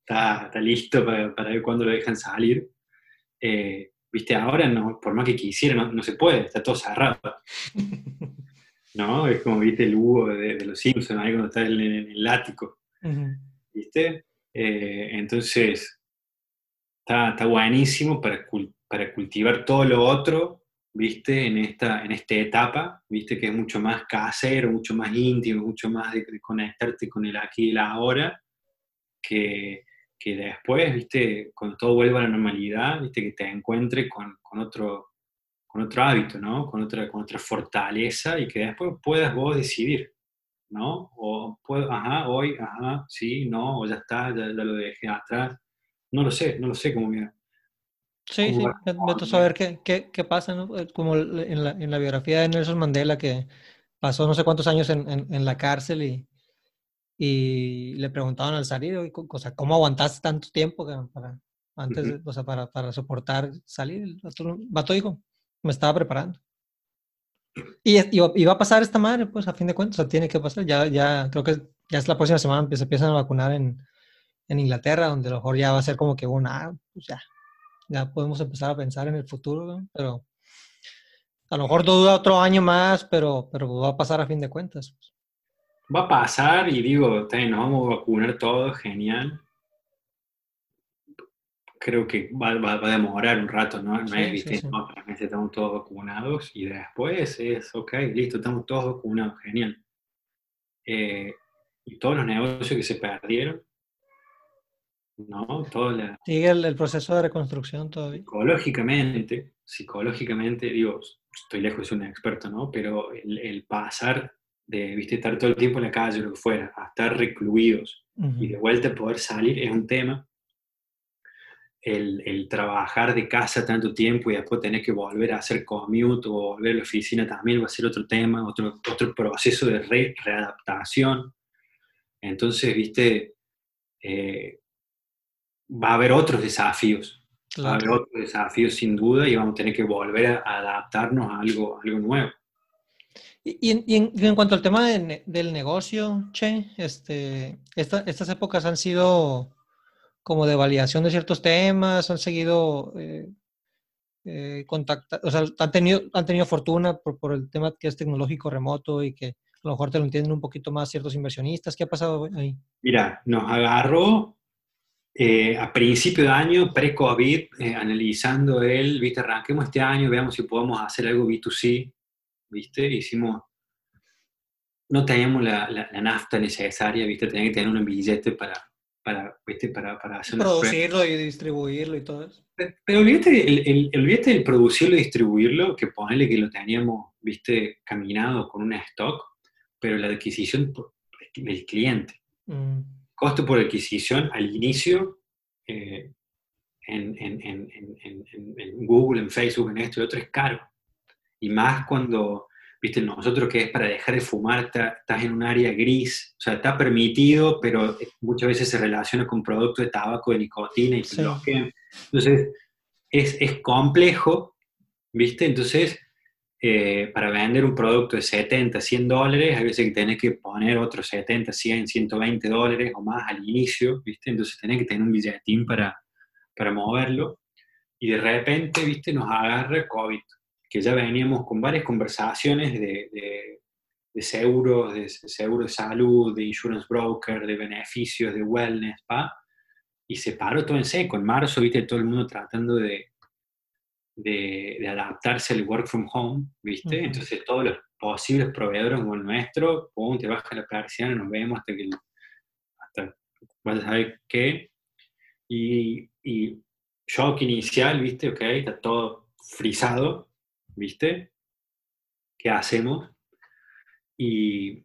está, está listo para, para, ver cuándo lo dejan salir. Eh, Viste, ahora no, por más que quisiera, no, no, se puede, está todo cerrado. (laughs) ¿No? Es como, viste, el Hugo de, de los Simpsons, ahí cuando está en, en el ático. Uh -huh. ¿Viste? Eh, entonces, está, está buenísimo para, para cultivar todo lo otro ¿viste? En esta, en esta etapa, ¿viste? Que es mucho más casero, mucho más íntimo, mucho más de, de conectarte con el aquí y el ahora, que, que, después, ¿viste? Cuando todo vuelva a la normalidad, ¿viste? Que te encuentres con, con, otro, con otro hábito, ¿no? Con otra, con otra fortaleza y que después puedas vos decidir, ¿no? O puedo, ajá, hoy, ajá, sí, no, o ya está, ya, ya lo dejé atrás. No lo sé, no lo sé cómo mira. Sí, sí, vete a saber qué, qué, qué pasa, ¿no? Como en la, en la, biografía de Nelson Mandela, que pasó no sé cuántos años en, en, en la cárcel y, y, le preguntaban al salir, o sea, ¿cómo aguantaste tanto tiempo para, antes, uh -huh. o sea, para, para, soportar salir? El vato dijo, me estaba preparando. Y, y, y, va a pasar esta madre, pues a fin de cuentas, o sea, tiene que pasar. Ya, ya creo que ya es la próxima semana, se empiezan a vacunar en, en Inglaterra, donde a lo mejor ya va a ser como que una, ah, pues ya, ya podemos empezar a pensar en el futuro, ¿no? pero a lo mejor duda otro año más, pero, pero va a pasar a fin de cuentas. Va a pasar y digo, nos vamos a vacunar todos, genial. Creo que va, va, va, a demorar un rato, ¿no? No sí, es, viste, sí, sí. no, estamos todos vacunados y después es, ok, listo, estamos todos vacunados, genial. Eh, y todos los negocios que se perdieron, ¿no? Todo la, Sigue el, el, proceso de reconstrucción todavía. Psicológicamente, psicológicamente, digo, estoy lejos de ser un experto, ¿no? Pero el, el, pasar de, viste, estar todo el tiempo en la calle, lo que fuera, a estar recluidos uh -huh. y de vuelta poder salir es un tema. El, el, trabajar de casa tanto tiempo y después tener que volver a hacer commute o volver a la oficina también va a ser otro tema, otro, otro proceso de re, readaptación. Entonces, viste, eh, va a haber otros desafíos. Claro. Va a haber otros desafíos sin duda y vamos a tener que volver a adaptarnos a algo, a algo nuevo. Y, y, en, y, en, cuanto al tema de, del negocio, Che, este, esta, estas épocas han sido como de validación de ciertos temas, han seguido eh, eh, o sea, han tenido, han tenido fortuna por, por el tema que es tecnológico remoto y que a lo mejor te lo entienden un poquito más ciertos inversionistas. ¿Qué ha pasado ahí? Mira, nos agarró eh, a principio de año, pre-COVID, eh, analizando el, viste, arranquemos este año, veamos si podemos hacer algo B2C, viste, hicimos, no teníamos la, la, la nafta necesaria, viste, tenía que tener un billete para, para, viste, para, para hacer Producirlo y distribuirlo y todo eso. Pero, pero olvídate, el, el, olvídate del producirlo y distribuirlo, que ponerle que lo teníamos, viste, caminado con un stock, pero la adquisición del cliente. Mm costo por adquisición al inicio eh, en, en, en, en, Google, en Facebook, en esto y otro es caro. Y más cuando, viste, nosotros que es para dejar de fumar, estás en un área gris, o sea, está permitido, pero muchas veces se relaciona con productos de tabaco, de nicotina y sí. Entonces, es, es complejo, ¿viste? Entonces, eh, para vender un producto de 70, 100 dólares, hay veces que tenés que poner otros 70, 100, 120 dólares o más al inicio, ¿viste? Entonces tenés que tener un billetín para, para moverlo. Y de repente, ¿viste? Nos agarra COVID, que ya veníamos con varias conversaciones de, de, de seguros, de seguro de salud, de insurance broker, de beneficios, de wellness, ¿pa? Y se paró todo en seco. En marzo, ¿viste? Todo el mundo tratando de, de, adaptarse al work from home, ¿viste? Entonces todos los posibles proveedores como el nuestro, pum, te baja la persiana, nos vemos hasta que hasta vas a saber qué. Y, y shock inicial, ¿viste? Ok, está todo frisado, ¿viste? ¿Qué hacemos? Y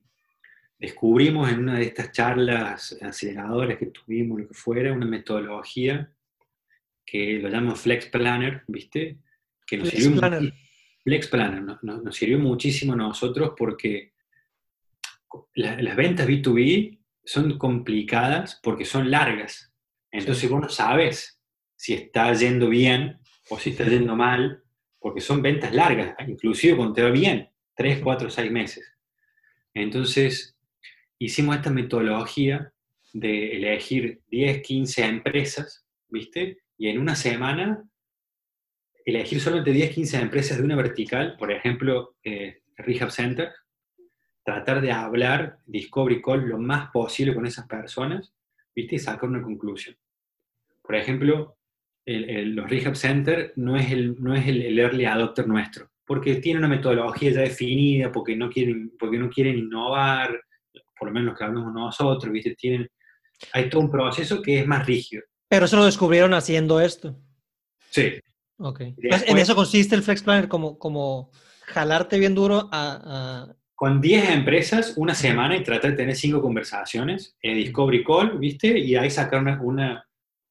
descubrimos en una de estas charlas aceleradoras que tuvimos, lo que fuera, una metodología que lo llaman Flex Planner, ¿viste? Que nos Flex sirvió Planner. Flex Planner nos, sirvió muchísimo a nosotros porque las ventas B2B son complicadas porque son largas. Entonces vos no sabes si está yendo bien o si está yendo mal, porque son ventas largas, inclusive cuando te va bien, 3, 4, 6 meses. Entonces, hicimos esta metodología de elegir 10, 15 empresas, ¿viste? y en una semana elegir solamente 10, 15 empresas de una vertical, por ejemplo, eh, Rehab Center, tratar de hablar Discovery Call lo más posible con esas personas, ¿viste? Y sacar una conclusión. Por ejemplo, los Rehab Center no es, el, no es el, early adopter nuestro, porque tiene una metodología ya definida, porque no quieren, porque no quieren innovar, por lo menos lo que hablamos nosotros, ¿viste? Tienen, hay todo un proceso que es más rígido. Pero eso lo descubrieron haciendo esto. Sí. Ok. en eso consiste el Flex Planner, como, como jalarte bien duro a... Con 10 empresas, una semana y tratar de tener 5 conversaciones, eh, Discovery Call, ¿viste? Y ahí sacar una,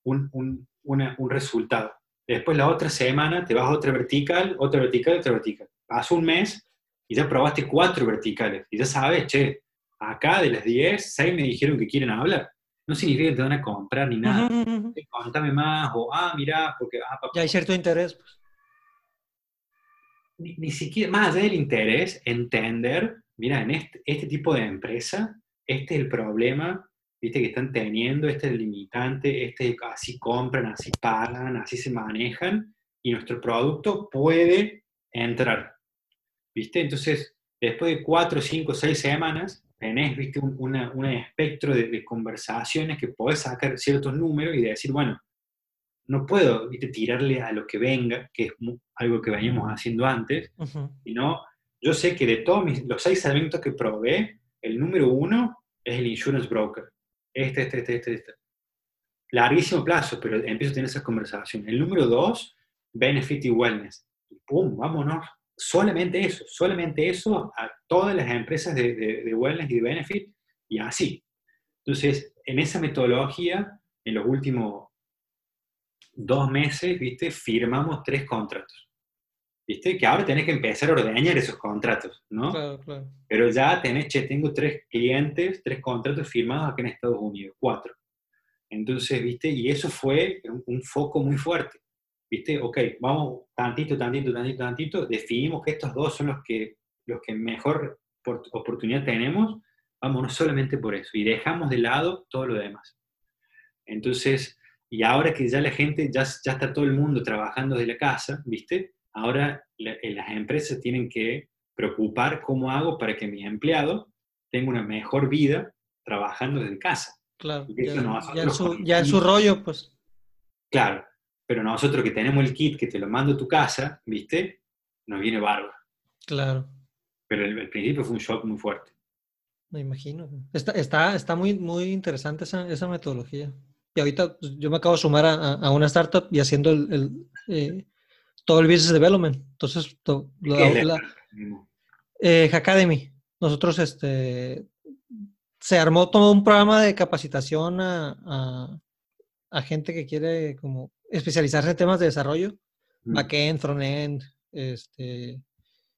un, un, un, resultado. Después la otra semana te vas a otra vertical, otra vertical, otra vertical. Pasó un mes y ya probaste cuatro verticales. Y ya sabes, che, acá de las 10, 6 me dijeron que quieren hablar no significa que te van a comprar ni nada. Contame más, o, ah, mira, porque... Ah, ya hay cierto interés. Pues. Ni, siquiera, más allá del interés, entender, mira, en este, este tipo de empresa, este es el problema, viste, que están teniendo, este limitante, este así compran, así pagan, así se manejan, y nuestro producto puede entrar, viste. Entonces, después de cuatro, cinco, seis semanas, tenés ¿viste? Un, espectro de, conversaciones que podés sacar ciertos números y decir, bueno, no puedo ¿viste? tirarle a lo que venga, que es algo que veníamos haciendo antes, sino yo sé que de todos los seis eventos que probé, el número uno es el insurance broker. Este, este, este, este, este. Larguísimo plazo, pero empiezo a tener esas conversaciones. El número dos, benefit y wellness. Y pum, vámonos solamente eso, solamente eso a todas las empresas de, de, wellness y de benefit y así. Entonces, en esa metodología, en los últimos dos meses, ¿viste? Firmamos tres contratos. ¿Viste? Que ahora tenés que empezar a ordeñar esos contratos, ¿no? Claro, claro. Pero ya tenés, che, tengo tres clientes, tres contratos firmados aquí en Estados Unidos, cuatro. Entonces, ¿viste? Y eso fue un foco muy fuerte. ¿viste? Ok, vamos tantito, tantito, tantito, tantito, definimos que estos dos son los que, los que mejor oportunidad tenemos, vámonos solamente por eso y dejamos de lado todo lo demás. Entonces, y ahora que ya la gente, ya, ya está todo el mundo trabajando desde la casa, ¿viste? Ahora eh, las empresas tienen que preocupar cómo hago para que mi empleado tenga una mejor vida trabajando desde casa. Claro, ya, su, ya en su rollo, pues. Claro, pero nosotros que tenemos el kit que te lo mando a tu casa, ¿viste? Nos viene bárbaro. Claro. Pero el, principio fue un shock muy fuerte. Me imagino. Está, está, está muy, muy interesante esa, esa metodología. Y ahorita pues, yo me acabo de sumar a, a una startup y haciendo el, el eh, todo el business development. Entonces, lo, (laughs) la, eh, Academy. Nosotros, este, se armó todo un programa de capacitación a, a, a gente que quiere como especializarse en temas de desarrollo, backend, frontend, este,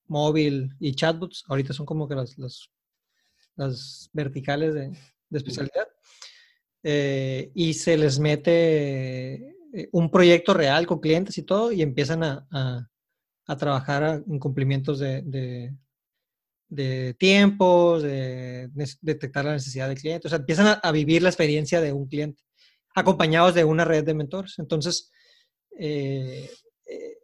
móvil y chatbots. Ahorita son como que las, las, verticales de, especialidad. Eh, y se les mete un proyecto real con clientes y todo y empiezan a, a, trabajar en cumplimientos de, de, de tiempos, de, detectar la necesidad del cliente. O sea, empiezan a, vivir la experiencia de un cliente, acompañados de una red de mentores. Entonces, eh, eh,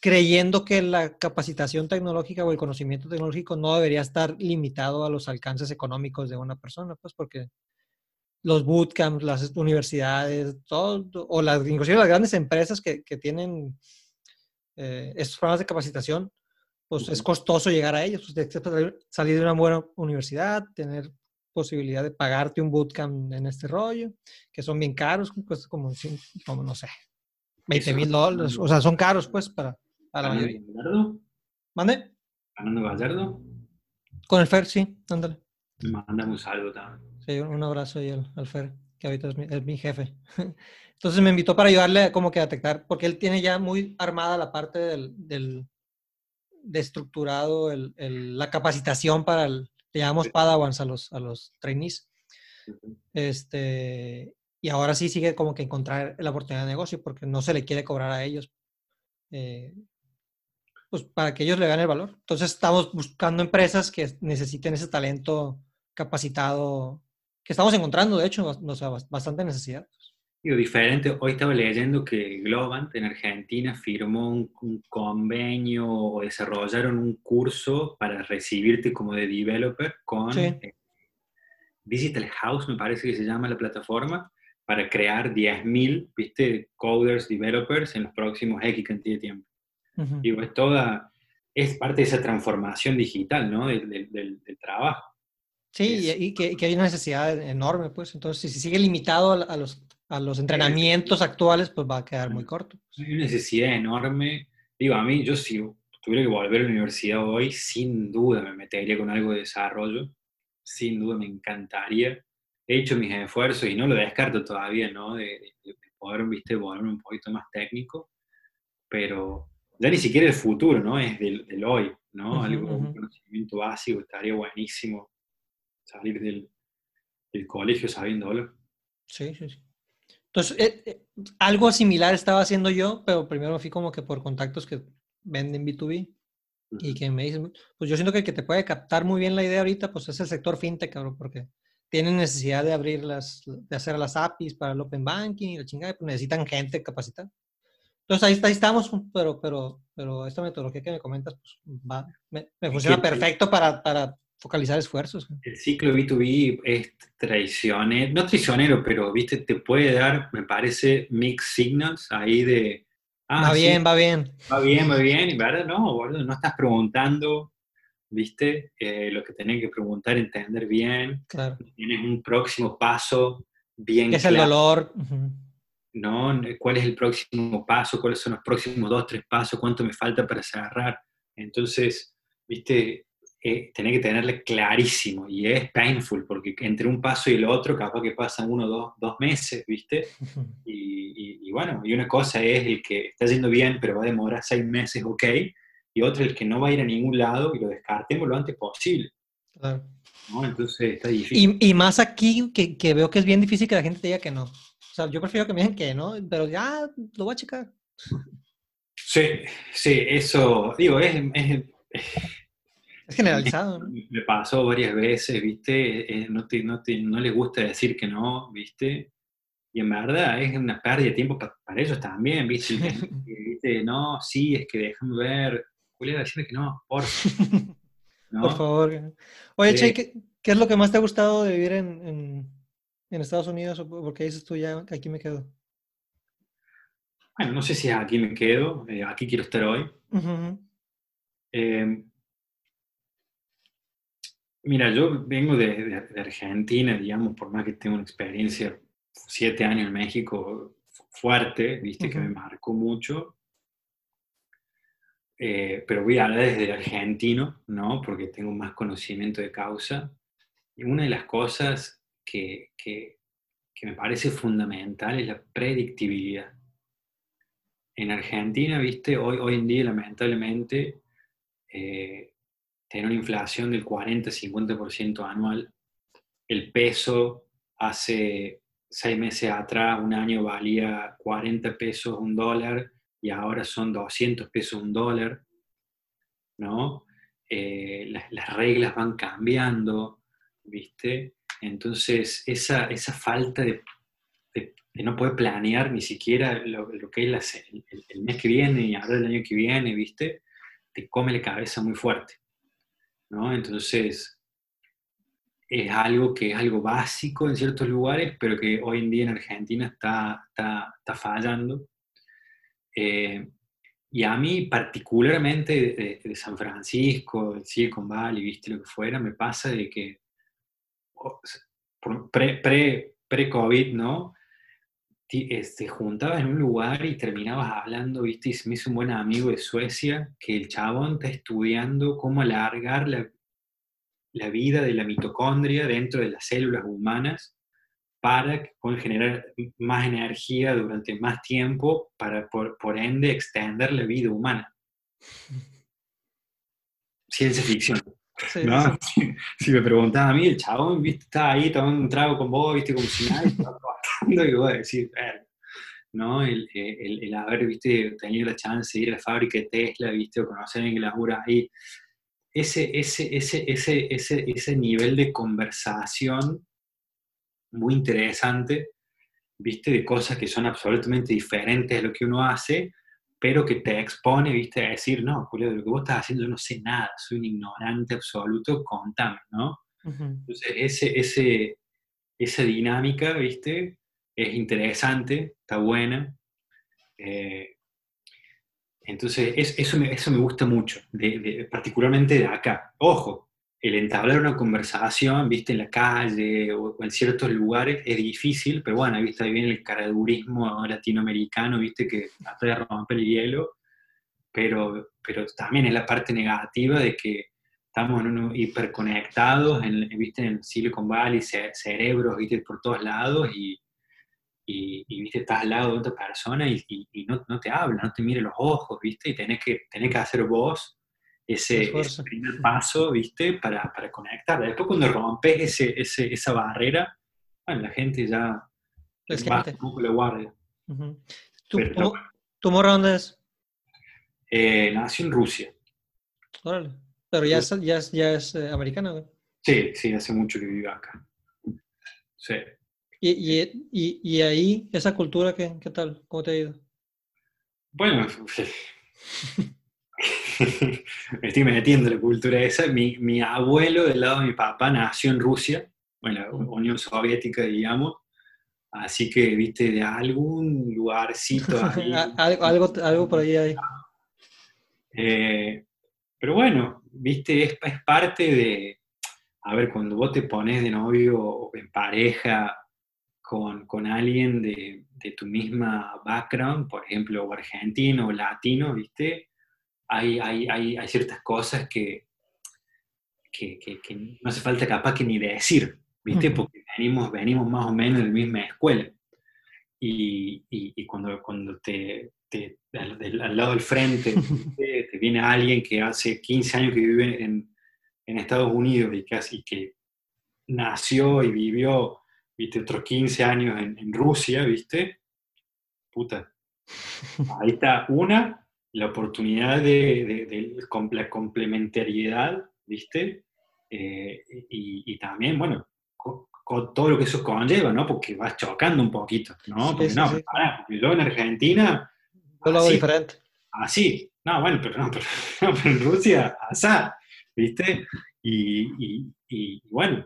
creyendo que la capacitación tecnológica o el conocimiento tecnológico no debería estar limitado a los alcances económicos de una persona, pues porque los bootcamps, las universidades, todo, o las, inclusive las grandes empresas que, que tienen eh, estos programas de capacitación, pues es costoso llegar a ellos. Pues, salir de una buena universidad, tener posibilidad de pagarte un bootcamp en este rollo, que son bien caros, pues como, como no sé, 20 mil dólares. O sea, son caros, pues, para, para la mayoría. Gallardo? ¿Mande? ¿Fernando Gallardo? Con el FER, sí, ándale. Mándame un saludo también. Sí, un abrazo ahí al, FER, que ahorita es mi, es mi, jefe. (laughs) Entonces me invitó para ayudarle como que a detectar, porque él tiene ya muy armada la parte del, del de estructurado el, la capacitación para el, le llamamos Padawans a los, a los trainees. Este, y ahora sí sigue como que encontrar la oportunidad de negocio porque no se le quiere cobrar a ellos. Eh, pues para que ellos le ganen el valor. Entonces estamos buscando empresas que necesiten ese talento capacitado, que estamos encontrando, de hecho, bastante necesidad diferente, hoy estaba leyendo que Globant en Argentina firmó un, convenio o desarrollaron un curso para recibirte como de developer con eh, Digital House, me parece que se llama la plataforma, para crear 10.000, viste, coders, developers en los próximos X cantidad de tiempo. Y es toda, es parte de esa transformación digital, ¿no? Del, del, trabajo. Sí, y, que, que, hay una necesidad enorme, pues. Entonces, si sigue limitado a, los a los entrenamientos actuales, pues va a quedar muy corto. Hay una necesidad enorme. Digo, a mí, yo si tuviera que volver a la universidad hoy, sin duda me metería con algo de desarrollo. Sin duda me encantaría. He hecho mis esfuerzos y no lo descarto todavía, ¿no? De, poder, viste, volverme un poquito más técnico. Pero ya ni siquiera el futuro, ¿no? Es del, hoy, ¿no? algo, un conocimiento básico estaría buenísimo salir del, del colegio sabiéndolo. Sí, sí, sí. Entonces, eh, eh, algo similar estaba haciendo yo, pero primero fui como que por contactos que venden B2B y que me dicen, pues yo siento que el que te puede captar muy bien la idea ahorita, pues es el sector fintech, cabrón, porque tienen necesidad de abrir las, de hacer las APIs para el Open Banking y la chingada, pues necesitan gente capacitada. Entonces ahí, ahí estamos, pero, pero, pero esta metodología que me comentas, pues va, me, funciona perfecto para, para focalizar esfuerzos. El ciclo B2B es traicionero, no traicionero, pero viste, te puede dar, me parece, mixed signals ahí de. Ah, va bien, va bien. Va bien, va bien, y verdad, no, boludo, no estás preguntando, viste, eh, lo que tenés que preguntar, entender bien. Claro. Tienes un próximo paso bien. ¿Qué es el dolor? ¿No? ¿Cuál es el próximo paso? ¿Cuáles son los próximos dos, tres pasos? ¿Cuánto me falta para cerrar? Entonces, viste, eh, que tenerle clarísimo y es painful porque entre un paso y el otro capaz que pasan uno, dos, dos meses, ¿viste? (laughs) Y, bueno, y una cosa es el que está yendo bien pero va a demorar seis meses, ok, y otra el que no va a ir a ningún lado y lo descartemos lo antes posible. Claro. ¿no? Entonces está difícil. Y, y más aquí que, que, veo que es bien difícil que la gente diga que no. O sea, yo prefiero que me digan que no, pero ya lo voy a checar. Sí, sí, eso, digo, es, es es generalizado, ¿no? Me pasó varias veces, ¿viste? Eh, no, te, no, te, no les gusta decir que no, ¿viste? Y en verdad es una pérdida de tiempo para, ellos también, ¿viste? ¿viste? (laughs) No, sí, es que déjame ver. Voy a decirle que no, por (laughs) Por favor. Oye, Che, ¿qué, ¿qué, es lo que más te ha gustado de vivir en, en, en Estados Unidos? ¿Por qué dices tú ya aquí me quedo? Bueno, no sé si aquí me quedo, eh, aquí quiero estar hoy. eh, Mira, yo vengo de, Argentina, digamos, por más que tengo una experiencia, siete años en México fuerte, viste, que me marcó mucho. Eh, pero voy a hablar desde argentino, ¿no? Porque tengo más conocimiento de causa. Y una de las cosas que, que, me parece fundamental es la predictibilidad. En Argentina, viste, hoy, hoy en día, lamentablemente, eh, tiene una inflación del 40-50% anual. El peso hace seis meses atrás, un año valía 40 pesos un dólar y ahora son 200 pesos un dólar, ¿no? Eh, las, reglas van cambiando, ¿viste? Entonces, esa, esa falta de, no poder planear ni siquiera lo, que es el, mes que viene y ahora el año que viene, ¿viste? Te come la cabeza muy fuerte, ¿no? Entonces, es algo que es algo básico en ciertos lugares, pero que hoy en día en Argentina está, está, fallando. Eh, y a mí particularmente de, San Francisco, del Silicon Valley, viste lo que fuera, me pasa de que pre-COVID, pre, ¿no? Te este, juntabas en un lugar y terminabas hablando, viste, y me hizo un buen amigo de Suecia, que el chabón está estudiando cómo alargar la, la vida de la mitocondria dentro de las células humanas para generar más energía durante más tiempo para, por, ende, extender la vida humana. Ciencia ficción. ¿no? (laughs) Si, me preguntaba a mí, el chabón, viste, estaba ahí tomando un trago con vos, viste, como si nada, trabajando, y voy a decir, ¿no? El, el, el, haber, viste, tenido la chance de ir a la fábrica de Tesla, viste, o conocer en la ahí, ese, ese, ese, ese, ese, ese nivel de conversación muy interesante, viste, de cosas que son absolutamente diferentes de lo que uno hace, pero que te expone, viste, a decir, no, Julio, de lo que vos estás haciendo yo no sé nada, soy un ignorante absoluto, contame, ¿no? Entonces, ese, ese, esa dinámica, viste, es interesante, está buena. Eh, entonces, eso, me, eso me gusta mucho, particularmente de acá. Ojo, el entablar una conversación, viste, en la calle o, en ciertos lugares es difícil, pero bueno, viste, ahí viene el caradurismo latinoamericano, viste, que trata de romper el hielo, pero, pero también es la parte negativa de que estamos en uno hiperconectados, en, viste, en Silicon Valley, cerebros, viste, por todos lados, y, y, viste, estás al lado de otra persona y, y, no, no, te habla, no te mire los ojos, viste, y tenés que, tenés que hacer vos ese, primer paso, viste, para, para conectar. Después cuando rompes ese, ese, esa barrera, bueno, la gente ya es va un poco la guardia. ¿Tu, ¿Tu morro dónde es? Eh, nació en Rusia. Órale. Pero ya es, ya es, ya es eh, americano, Sí, sí, hace mucho que vive acá. Sí. ¿Y, y, y, ahí, esa cultura, ¿qué, qué tal? ¿Cómo te ha ido? Bueno, me (laughs) estoy metiendo en la cultura esa. Mi, mi, abuelo del lado de mi papá nació en Rusia, bueno, Unión Soviética, digamos. Así que, viste, de algún lugarcito (laughs) ahí. algo, algo por ahí hay. Eh, pero bueno, viste, es, es parte de, a ver, cuando vos te pones de novio o en pareja con, alguien de, tu misma background, por ejemplo, o argentino o latino, ¿viste? Hay, hay, hay, hay ciertas cosas que, que, no hace falta capaz que ni decir, ¿viste? Porque venimos, venimos más o menos de la misma escuela. Y, y, cuando, cuando te, te al, lado del frente (laughs) te, viene alguien que hace 15 años que vive en, en Estados Unidos y casi que nació y vivió viste, otros 15 años en, Rusia, viste, puta, ahí está una, la oportunidad de, la complementariedad, viste, eh, y, también, bueno, con, todo lo que eso conlleva, ¿no? Porque vas chocando un poquito, ¿no? Porque no, porque yo en Argentina... Yo lo hago diferente. Así, no, bueno, (laughs) pero no, pero, en Rusia, asá, ¿viste? y, y bueno,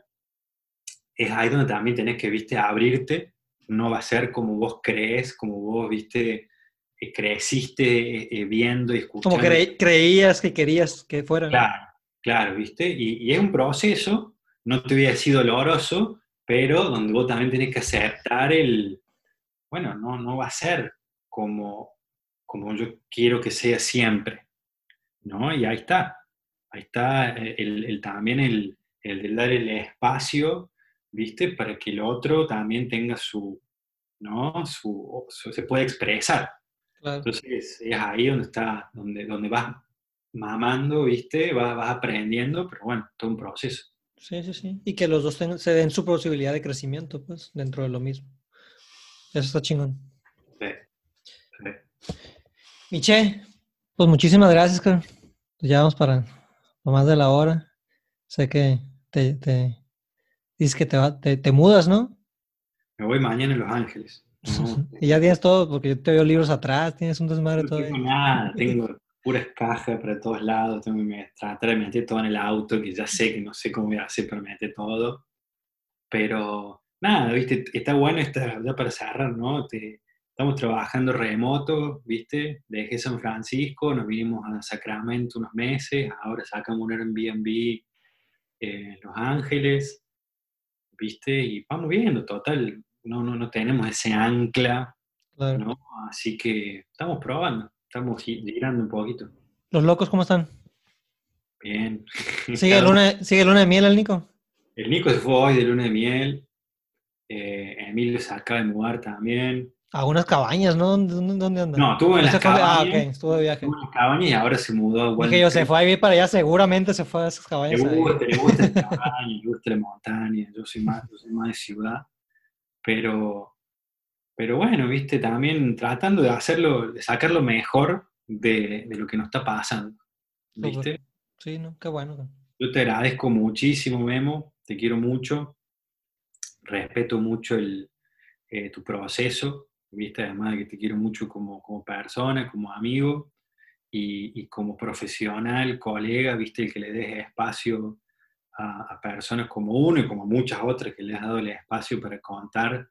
es ahí donde también tenés que, viste, abrirte, no va a ser como vos crees, como vos, viste, eh, creciste eh, viendo y escuchando. Como creías que querías que fuera. Claro, claro, viste, y, es un proceso, no te hubiera sido doloroso, pero donde vos también tenés que aceptar el, bueno, no, no va a ser como, como yo quiero que sea siempre, ¿no? Y ahí está, ahí está eh, el, también el, el de dar el espacio ¿viste? Para que el otro también tenga su, ¿no? Su, se puede expresar. Entonces es ahí donde está, donde, donde vas mamando, ¿viste? Vas, vas aprendiendo, pero bueno, todo un proceso. Sí, sí, sí. Y que los dos se den su posibilidad de crecimiento, pues, dentro de lo mismo. Eso está chingón. Sí, sí. Miche, pues muchísimas gracias, cabrón. Ya vamos para, para más de la hora. Sé que te, te dices que te, va- te, te mudas, ¿no? Me voy mañana a Los Ángeles. No, (laughs) Y ya tienes todo, porque yo te veo libros atrás, tienes un desmadre no todo tengo ahí. nada, tengo puras cajas para todos lados, tengo que tratar de meter todo en el auto, que ya sé que no sé cómo voy a hacer para meter todo. Pero nada, viste, está bueno esta, ya para cerrar, ¿no? Te- estamos trabajando remoto, viste, dejé San Francisco, nos vinimos a Sacramento unos meses, ahora sacamos un Airbnb en Los Ángeles, viste, y vamos viendo, total, no, no, no tenemos ese ancla, Claro. ¿no? Así que estamos probando, estamos gi- girando un poquito. ¿Los locos cómo están? Bien. ¿Sigue (laughs) luna, ¿Sigue luna de miel el Nico? El Nico se fue hoy de luna de miel. eh, Emilio se acaba de mudar también. A unas cabañas, ¿no? ¿Dónde, dónde- dónde anda? No, estuvo en ¿No las se fue? Ah, ok, cabañas. estuvo de viaje. Estuvo en las cabañas y ahora se mudó a Dije yo, se fue a vivir para allá, seguramente se fue a esas Le cabañas. ahí. gusta, le gusta la (laughs) cabaña, le gusta la montaña. Yo soy más, yo soy más de ciudad. Pero, pero bueno, viste, también tratando de hacerlo, de sacar lo mejor de, de lo que nos está pasando. ¿Viste? Sí, no, qué bueno. Yo te agradezco muchísimo, Memo, te quiero mucho, respeto mucho el, eh, tu proceso, viste, además de que te quiero mucho como, como persona, como amigo y, y como profesional, colega, viste, el que le des espacio a, a personas como uno y como muchas otras que le has dado el espacio para contar,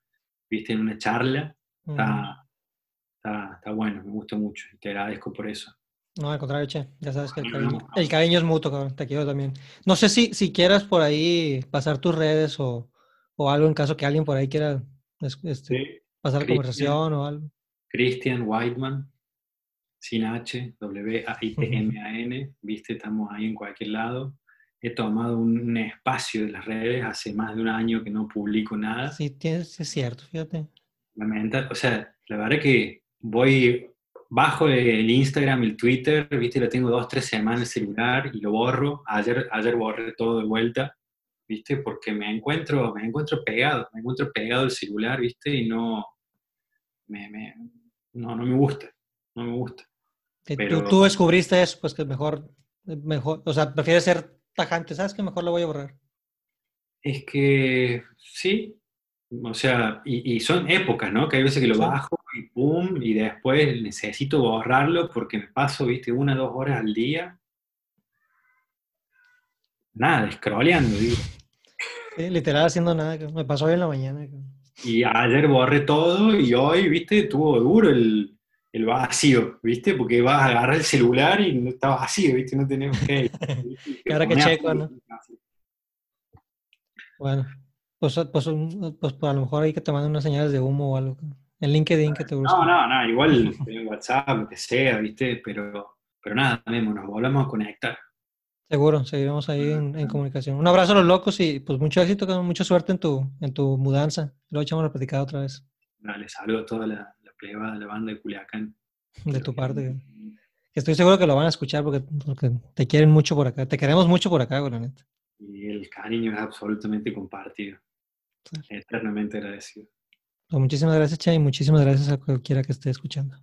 viste, en una charla, Mm. está, está, está bueno, me gusta mucho y te agradezco por eso. No, al contrario, che. Ya sabes que el cariño, el cariño es mutuo, cabrón. Te quiero también. No sé si, si quieras por ahí pasar tus redes o, o algo en caso que alguien por ahí quiera es- este, Sí. Pasar conversación o algo. Christian Whiteman, sin H, W-A-I-T-M-A-N, viste, estamos ahí en cualquier lado. He tomado un, espacio de las redes, hace más de un año que no publico nada. Sí, tienes, es cierto, fíjate. Lamenta- o sea, la verdad que voy bajo el Instagram el Twitter, viste, lo tengo dos, tres semanas en el celular y lo borro. Ayer, ayer borré todo de vuelta, viste, porque me encuentro, me encuentro pegado, me encuentro pegado al celular, viste, y no, me, me- no, no me gusta, no me gusta. Que Pero- tú, tú descubriste eso, pues que mejor, mejor, o sea, prefieres ser tajante, ¿sabes? Que mejor lo voy a borrar. Es que sí, o sea, y, y son épocas, ¿no? Que hay veces que lo Sí. bajo y pum, y después necesito borrarlo porque me paso, viste, una dos horas al día. Nada, scrolleando, digo. Sí, literal haciendo nada, me pasó hoy en la mañana. Y ayer borré todo y hoy, viste, tuvo duro el, el vacío, viste, porque vas a agarrar el celular y no está vacío, viste, no tenemos (laughs) que... Ahora que checo, ¿no? Bueno, pues, pues, un- pues, a lo mejor hay que manden unas señales de humo o algo. En LinkedIn que te busque. No, no, no, igual (laughs) en WhatsApp, lo que sea, viste, pero, pero nada, Memo, nos volvemos a conectar. Seguro, seguiremos ahí en, en comunicación. Un abrazo a los locos y pues mucho éxito, mucha suerte en tu, en tu mudanza. Luego echamos la platicada otra vez Dale, saludo a toda la, la pleba de la banda de Culiacán. de tu parte. estoy seguro que lo van a escuchar porque, porque te quieren mucho por acá. Te queremos mucho por acá, la neta. Y el cariño es absolutamente compartido. Sí. Eternamente agradecido. Pues muchísimas gracias, Che, y muchísimas gracias a cualquiera que esté escuchando.